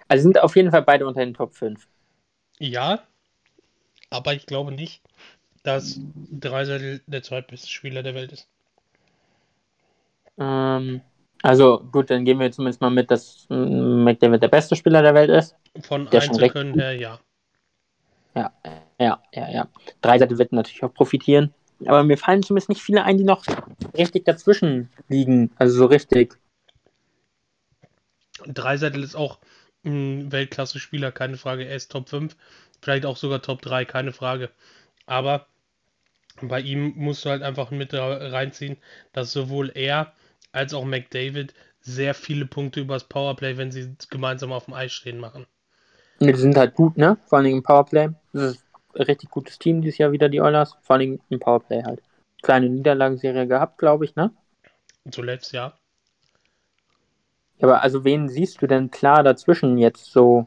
Also sind auf jeden Fall beide unter den Top 5. Ja, aber ich glaube nicht, dass Dreiseitel der zweitbeste Spieler der Welt ist. Ähm, also gut, dann gehen wir zumindest mal mit, dass McDavid der beste Spieler der Welt ist. Von der Einzelkönnen her, ja. Ja, ja, ja, ja. Dreiseitel wird natürlich auch profitieren. Aber mir fallen zumindest nicht viele ein, die noch richtig dazwischen liegen. Also so richtig. Dreiseitel ist auch ein Weltklasse-Spieler, keine Frage. Er ist Top 5, vielleicht auch sogar Top 3, keine Frage. Aber bei ihm musst du halt einfach mit reinziehen, dass sowohl er als auch McDavid sehr viele Punkte übers Powerplay, wenn sie gemeinsam auf dem Eis stehen, machen. Die sind halt gut, ne? Vor allem im Powerplay. Das ist richtig gutes Team dieses Jahr wieder, die Oilers. Vor allem im Powerplay halt. Kleine Niederlagenserie gehabt, glaube ich, ne? Zuletzt, ja. Aber also wen siehst du denn klar dazwischen jetzt so,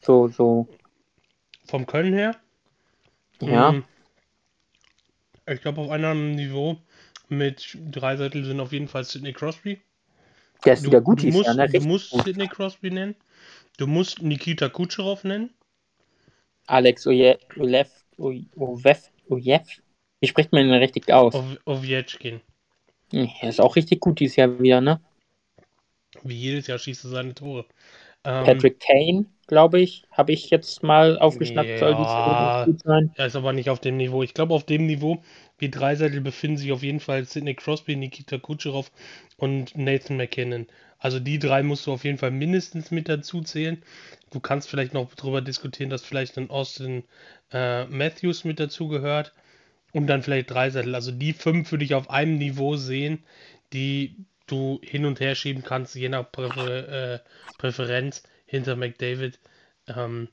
so, so? Vom Können her? Ja. Hm, Ich glaube, auf einem Niveau mit Dreiseitel sind auf jeden Fall Sidney Crosby. Der ist Du, wieder gut du musst, ne? du Richtig musst. Sidney Crosby nennen. Du musst Nikita Kucherov nennen. Alex Oje- Olev, Oje- Ovev, Ojev. Wie spricht man ihn denn richtig aus? Ov Ovechkin. Hm, Er ist auch richtig gut dieses Jahr wieder, ne? Wie jedes Jahr schießt er seine Tore. Ähm, Patrick Kane, glaube ich, habe ich jetzt mal aufgeschnappt, soll dieses Ja. Jahr gut sein. Er ist aber nicht auf dem Niveau. Ich glaube, auf dem Niveau wie Dreiseitel befinden sich auf jeden Fall Sidney Crosby, Nikita Kucherov und Nathan McKinnon. Also die drei musst du auf jeden Fall mindestens mit dazu zählen. Du kannst vielleicht noch darüber diskutieren, dass vielleicht ein Austin äh, Matthews mit dazu gehört und dann vielleicht Dreiseitel. Also die fünf würde ich auf einem Niveau sehen, die du hin und her schieben kannst, je nach Präfer äh, Präferenz hinter McDavid. Ähm,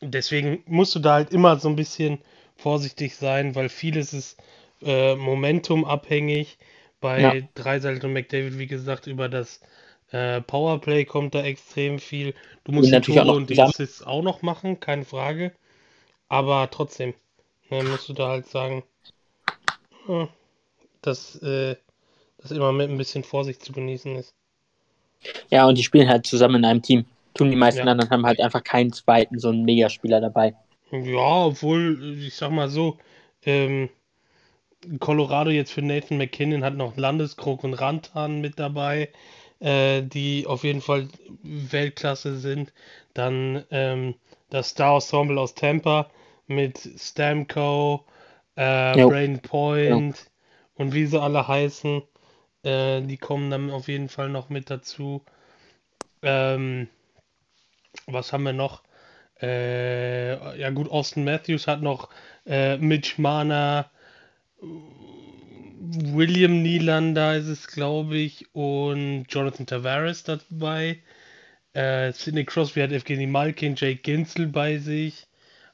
deswegen musst du da halt immer so ein bisschen vorsichtig sein, weil vieles ist äh, Momentum abhängig. Bei Ja. Dreiseitel und McDavid, wie gesagt, über das äh, Powerplay kommt da extrem viel. Du musst die natürlich auch Tore noch und die Assists auch noch machen, keine Frage. Aber trotzdem, ne, musst du da halt sagen, hm, dass äh, das immer mit ein bisschen Vorsicht zu genießen ist. Ja, und die spielen halt zusammen in einem Team. Tun die meisten Ja. anderen haben halt einfach keinen zweiten, so einen Megaspieler dabei. Ja, obwohl, ich sag mal so, ähm, Colorado jetzt für Nathan McKinnon hat noch Landeskrug und Rantan mit dabei, äh, die auf jeden Fall Weltklasse sind. Dann ähm, das Star Ensemble aus Tampa mit Stamco, äh, Jo. Brain Point und wie sie alle heißen. Äh, die kommen dann auf jeden Fall noch mit dazu. Ähm, was haben wir noch? Äh, ja gut, Austin Matthews hat noch äh, Mitch Marner, William Nylander ist es, glaube ich, und Jonathan Tavares dabei. Äh, Sidney Crosby hat Evgeny Malkin, Jake Ginzel bei sich.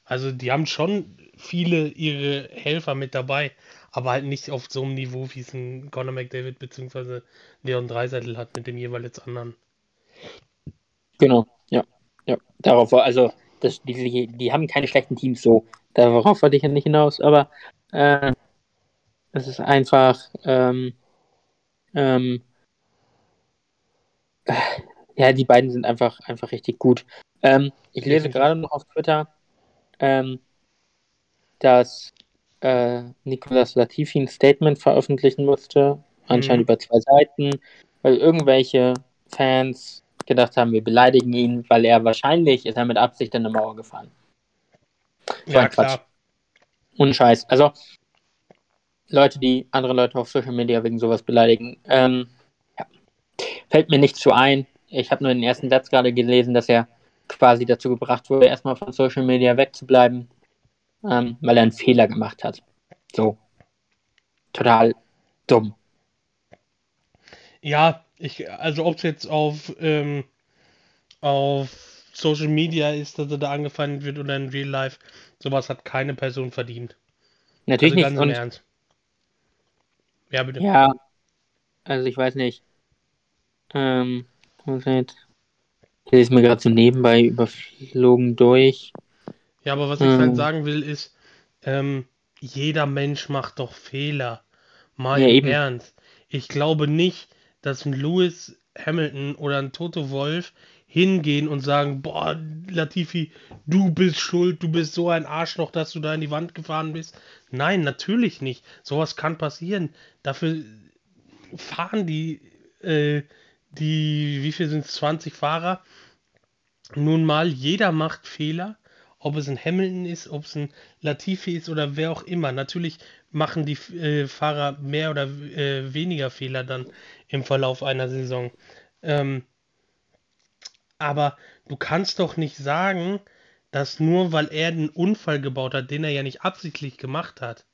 Also die haben schon viele ihre Helfer mit dabei, aber halt nicht auf so einem Niveau, wie es ein Conor McDavid bzw. Leon Dreiseitel hat mit dem jeweils anderen. Genau, ja. ja. Darauf war, also, das, die, die haben keine schlechten Teams so. Darauf wollte ich ja nicht hinaus, aber äh, es ist einfach, ähm, ähm, äh, ja, die beiden sind einfach, einfach richtig gut. Ähm, ich lese gerade noch auf Twitter, ähm, dass äh, Nicolas Latifi ein Statement veröffentlichen musste, anscheinend Mhm. über zwei Seiten, weil irgendwelche Fans gedacht haben, wir beleidigen ihn, weil er wahrscheinlich ist er mit Absicht in eine Mauer gefahren. So Ja, Quatsch. klar. Und Scheiß. Also Leute, die andere Leute auf Social Media wegen sowas beleidigen, ähm, ja. fällt mir nicht zu ein. Ich habe nur den ersten Satz gerade gelesen, dass er quasi dazu gebracht wurde, erstmal von Social Media wegzubleiben, ähm, weil er einen Fehler gemacht hat. So. Total dumm. Ja, ich, also ob es jetzt auf, ähm, auf Social Media ist, dass er da angefeindet wird oder in Real Life, sowas hat keine Person verdient. Natürlich also ganz nicht. im Und Ernst. Ja, bitte. ja, also ich weiß nicht. Ähm, ich lese mir gerade so nebenbei überflogen durch. Ja, aber was ich Ähm. halt sagen will, ist, ähm, jeder Mensch macht doch Fehler. Mal Ja, im eben. Ernst. Ich glaube nicht, dass ein Lewis Hamilton oder ein Toto Wolf hingehen und sagen, boah, Latifi, du bist schuld, du bist so ein Arschloch, dass du da in die Wand gefahren bist. Nein, natürlich nicht. Sowas kann passieren. Dafür fahren die, äh, die, wie viel sind es, 20 Fahrer? Nun mal, jeder macht Fehler, ob es ein Hamilton ist, ob es ein Latifi ist oder wer auch immer. Natürlich machen die äh, Fahrer mehr oder äh, weniger Fehler dann im Verlauf einer Saison. Ähm, aber du kannst doch nicht sagen, dass nur weil er einen Unfall gebaut hat, den er ja nicht absichtlich gemacht hat,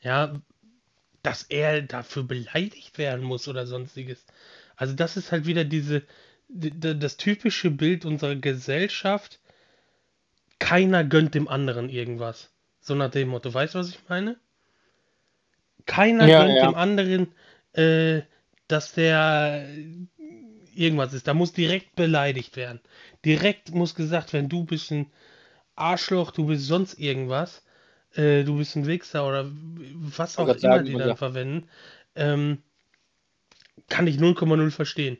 ja, dass er dafür beleidigt werden muss oder sonstiges. Also das ist halt wieder diese, das typische Bild unserer Gesellschaft. Keiner gönnt dem anderen irgendwas. So nach dem Motto. Weißt du, was ich meine? Keiner Ja, gönnt ja. dem anderen, äh, dass der irgendwas ist. Da muss direkt beleidigt werden. Direkt muss gesagt werden, du bist ein Arschloch, du bist sonst irgendwas. Äh, du bist ein Wichser oder was auch immer sagen, die ja. dann verwenden. Ähm, kann ich 0,0 verstehen.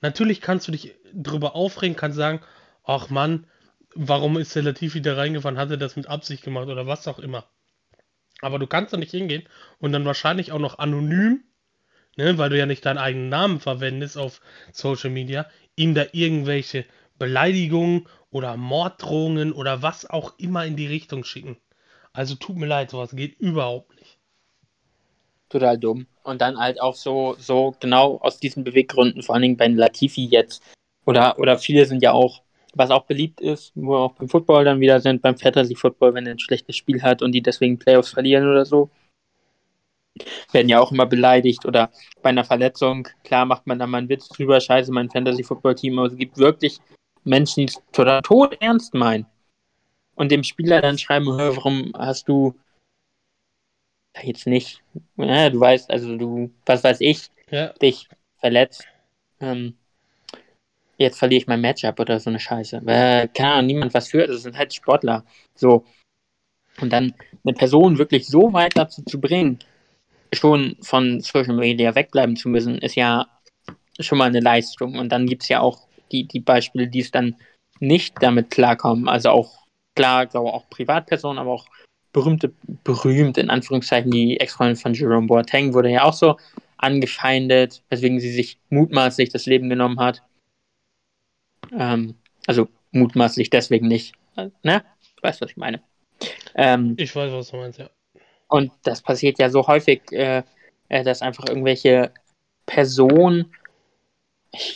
Natürlich kannst du dich drüber aufregen, kannst sagen, ach Mann, warum ist der Latifi da reingefahren, hat er das mit Absicht gemacht oder was auch immer. Aber du kannst doch nicht hingehen und dann wahrscheinlich auch noch anonym, ne, weil du ja nicht deinen eigenen Namen verwendest auf Social Media, ihm da irgendwelche Beleidigungen oder Morddrohungen oder was auch immer in die Richtung schicken. Also tut mir leid, sowas geht überhaupt nicht. Total dumm. Und dann halt auch so, so genau aus diesen Beweggründen, vor allen Dingen bei Latifi jetzt. Oder, oder viele sind ja auch, was auch beliebt ist, wo wir auch beim Football dann wieder sind, beim Fantasy Football, wenn er ein schlechtes Spiel hat und die deswegen Playoffs verlieren oder so. Werden ja auch immer beleidigt oder bei einer Verletzung, klar macht man da mal einen Witz drüber, scheiße, mein Fantasy Football Team, aber es gibt wirklich Menschen, die es total tot ernst meinen. Und dem Spieler dann schreiben, "Hör, warum hast du jetzt nicht, ja, du weißt, also du, was weiß ich, Ja, dich verletzt. Ähm, jetzt verliere ich mein Matchup oder so eine Scheiße. Äh, keine Ahnung, niemand was für, das sind halt Sportler. So. Und dann eine Person wirklich so weit dazu zu bringen, schon von Social Media wegbleiben zu müssen, ist ja schon mal eine Leistung. Und dann gibt es ja auch die, die Beispiele, die es dann nicht damit klarkommen. Also auch, klar, glaube auch Privatpersonen, aber auch berühmte, berühmt in Anführungszeichen, die Ex-Freundin von Jerome Boateng wurde ja auch so angefeindet, weswegen sie sich mutmaßlich das Leben genommen hat. Ähm, also mutmaßlich deswegen nicht. Ne? Du weißt, was ich meine. Ähm, ich weiß, was du meinst, ja. und das passiert ja so häufig, äh, äh, dass einfach irgendwelche Personen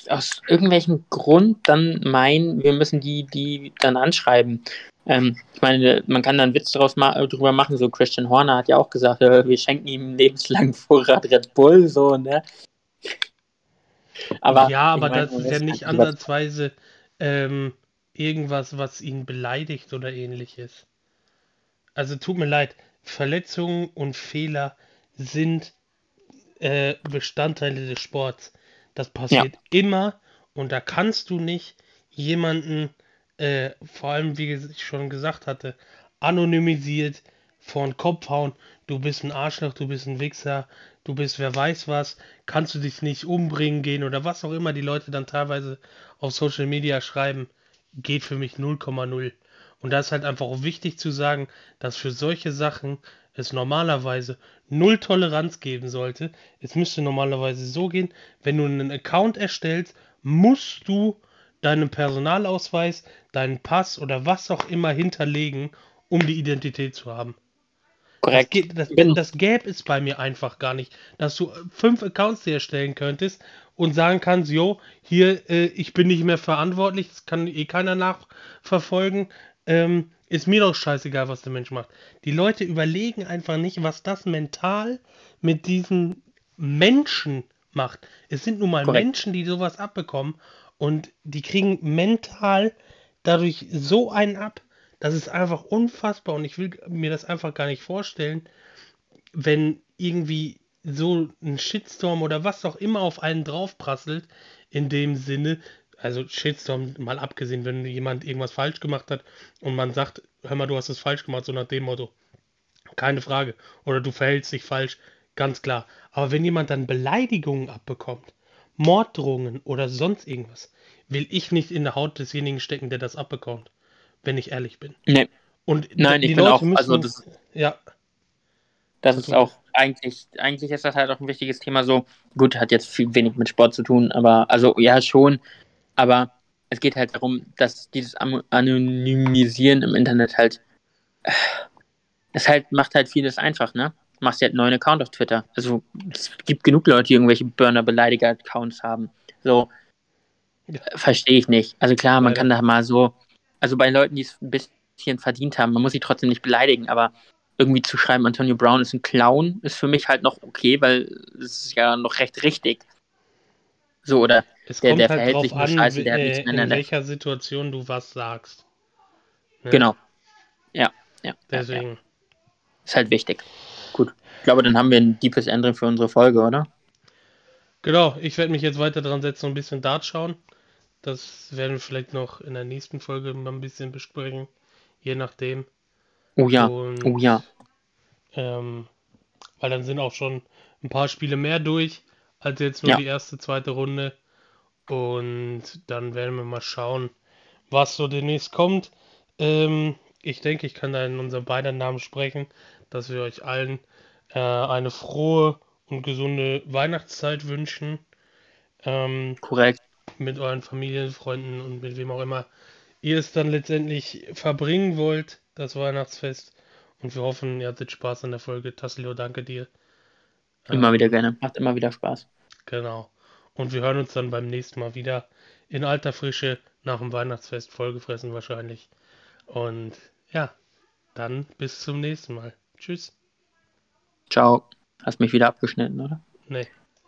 aus irgendwelchem Grund dann meinen, wir müssen die, die dann anschreiben. Ähm, ich meine, man kann da einen Witz draus ma drüber machen, so Christian Horner hat ja auch gesagt, äh, wir schenken ihm einen lebenslangen Vorrat Red Bull, so, ne? Aber, ja, aber meine, das ist ja nicht ist ansatzweise ähm, irgendwas, was ihn beleidigt oder ähnliches. Also tut mir leid, Verletzungen und Fehler sind äh, Bestandteile des Sports. Das passiert immer und da kannst du nicht jemanden, äh, vor allem wie ich schon gesagt hatte, anonymisiert vor den Kopf hauen. Du bist ein Arschloch, du bist ein Wichser, du bist wer weiß was, kannst du dich nicht umbringen gehen oder was auch immer die Leute dann teilweise auf Social Media schreiben, geht für mich 0,0. Und da ist halt einfach auch wichtig zu sagen, dass für solche Sachen es normalerweise null Toleranz geben sollte. Es müsste normalerweise so gehen, wenn du einen Account erstellst, musst du deinen Personalausweis, deinen Pass oder was auch immer hinterlegen, um die Identität zu haben. Das, korrekt. das, Bin- das gäbe es bei mir einfach gar nicht, dass du fünf Accounts dir erstellen könntest und sagen kannst, jo, hier, äh, ich bin nicht mehr verantwortlich, das kann eh keiner nachverfolgen, ähm, ist mir doch scheißegal, was der Mensch macht. Die Leute überlegen einfach nicht, was das mental mit diesen Menschen macht. Es sind nun mal Korrekt. Menschen, die sowas abbekommen und die kriegen mental dadurch so einen ab, das ist einfach unfassbar und ich will mir das einfach gar nicht vorstellen, wenn irgendwie so ein Shitstorm oder was auch immer auf einen draufprasselt, in dem Sinne, also Shitstorm mal abgesehen, wenn jemand irgendwas falsch gemacht hat und man sagt, hör mal, du hast es falsch gemacht, so nach dem Motto. Keine Frage. Oder du verhältst dich falsch, ganz klar. Aber wenn jemand dann Beleidigungen abbekommt, Morddrohungen oder sonst irgendwas, will ich nicht in der Haut desjenigen stecken, der das abbekommt, wenn ich ehrlich bin. Nee, Und Nein, ich bin Leute auch- müssen, also das- ja, das ist auch eigentlich, eigentlich ist das halt auch ein wichtiges Thema so. Gut, hat jetzt viel wenig mit Sport zu tun, aber, also ja schon, aber es geht halt darum, dass dieses Anonymisieren im Internet halt, es halt, macht halt vieles einfach, ne? Du machst ja einen neuen Account auf Twitter. Also, es gibt genug Leute, die irgendwelche Burner-Beleidiger-Accounts haben. So, Ja. verstehe ich nicht. Also klar, man Leider. kann da mal so, also bei Leuten, die es ein bisschen verdient haben, man muss sie trotzdem nicht beleidigen, aber irgendwie zu schreiben, Antonio Brown ist ein Clown, ist für mich halt noch okay, weil es ist ja noch recht richtig. So, oder Es Der- der halt verhält sich nur an, scheiße, der hat äh, nichts mehr in in der- welcher Situation du was sagst. Ne? Genau. Ja, ja. Deswegen. Ja. Ist halt wichtig. Gut. Ich glaube, dann haben wir ein deepes Ende für unsere Folge, oder? Genau, ich werde mich jetzt weiter dran setzen und ein bisschen Dart schauen. Das werden wir vielleicht noch in der nächsten Folge mal ein bisschen besprechen. Je nachdem. Oh ja. Und, oh ja. Ähm, weil dann sind auch schon ein paar Spiele mehr durch, als jetzt nur ja. die erste, zweite Runde. Und dann werden wir mal schauen, was so demnächst kommt. Ähm, ich denke, ich kann da in unserem beiden Namen sprechen, dass wir euch allen äh, eine frohe und gesunde Weihnachtszeit wünschen. Ähm, Korrekt. Mit euren Familien, Freunden und mit wem auch immer ihr es dann letztendlich verbringen wollt, das Weihnachtsfest. Und wir hoffen, ihr hattet Spaß an der Folge. Tassilio, danke dir. Immer ähm, wieder gerne. Macht immer wieder Spaß. Genau. Und wir hören uns dann beim nächsten Mal wieder in alter Frische nach dem Weihnachtsfest vollgefressen wahrscheinlich. Und ja, dann bis zum nächsten Mal. Tschüss. Ciao. Hast mich wieder abgeschnitten, oder? Nee.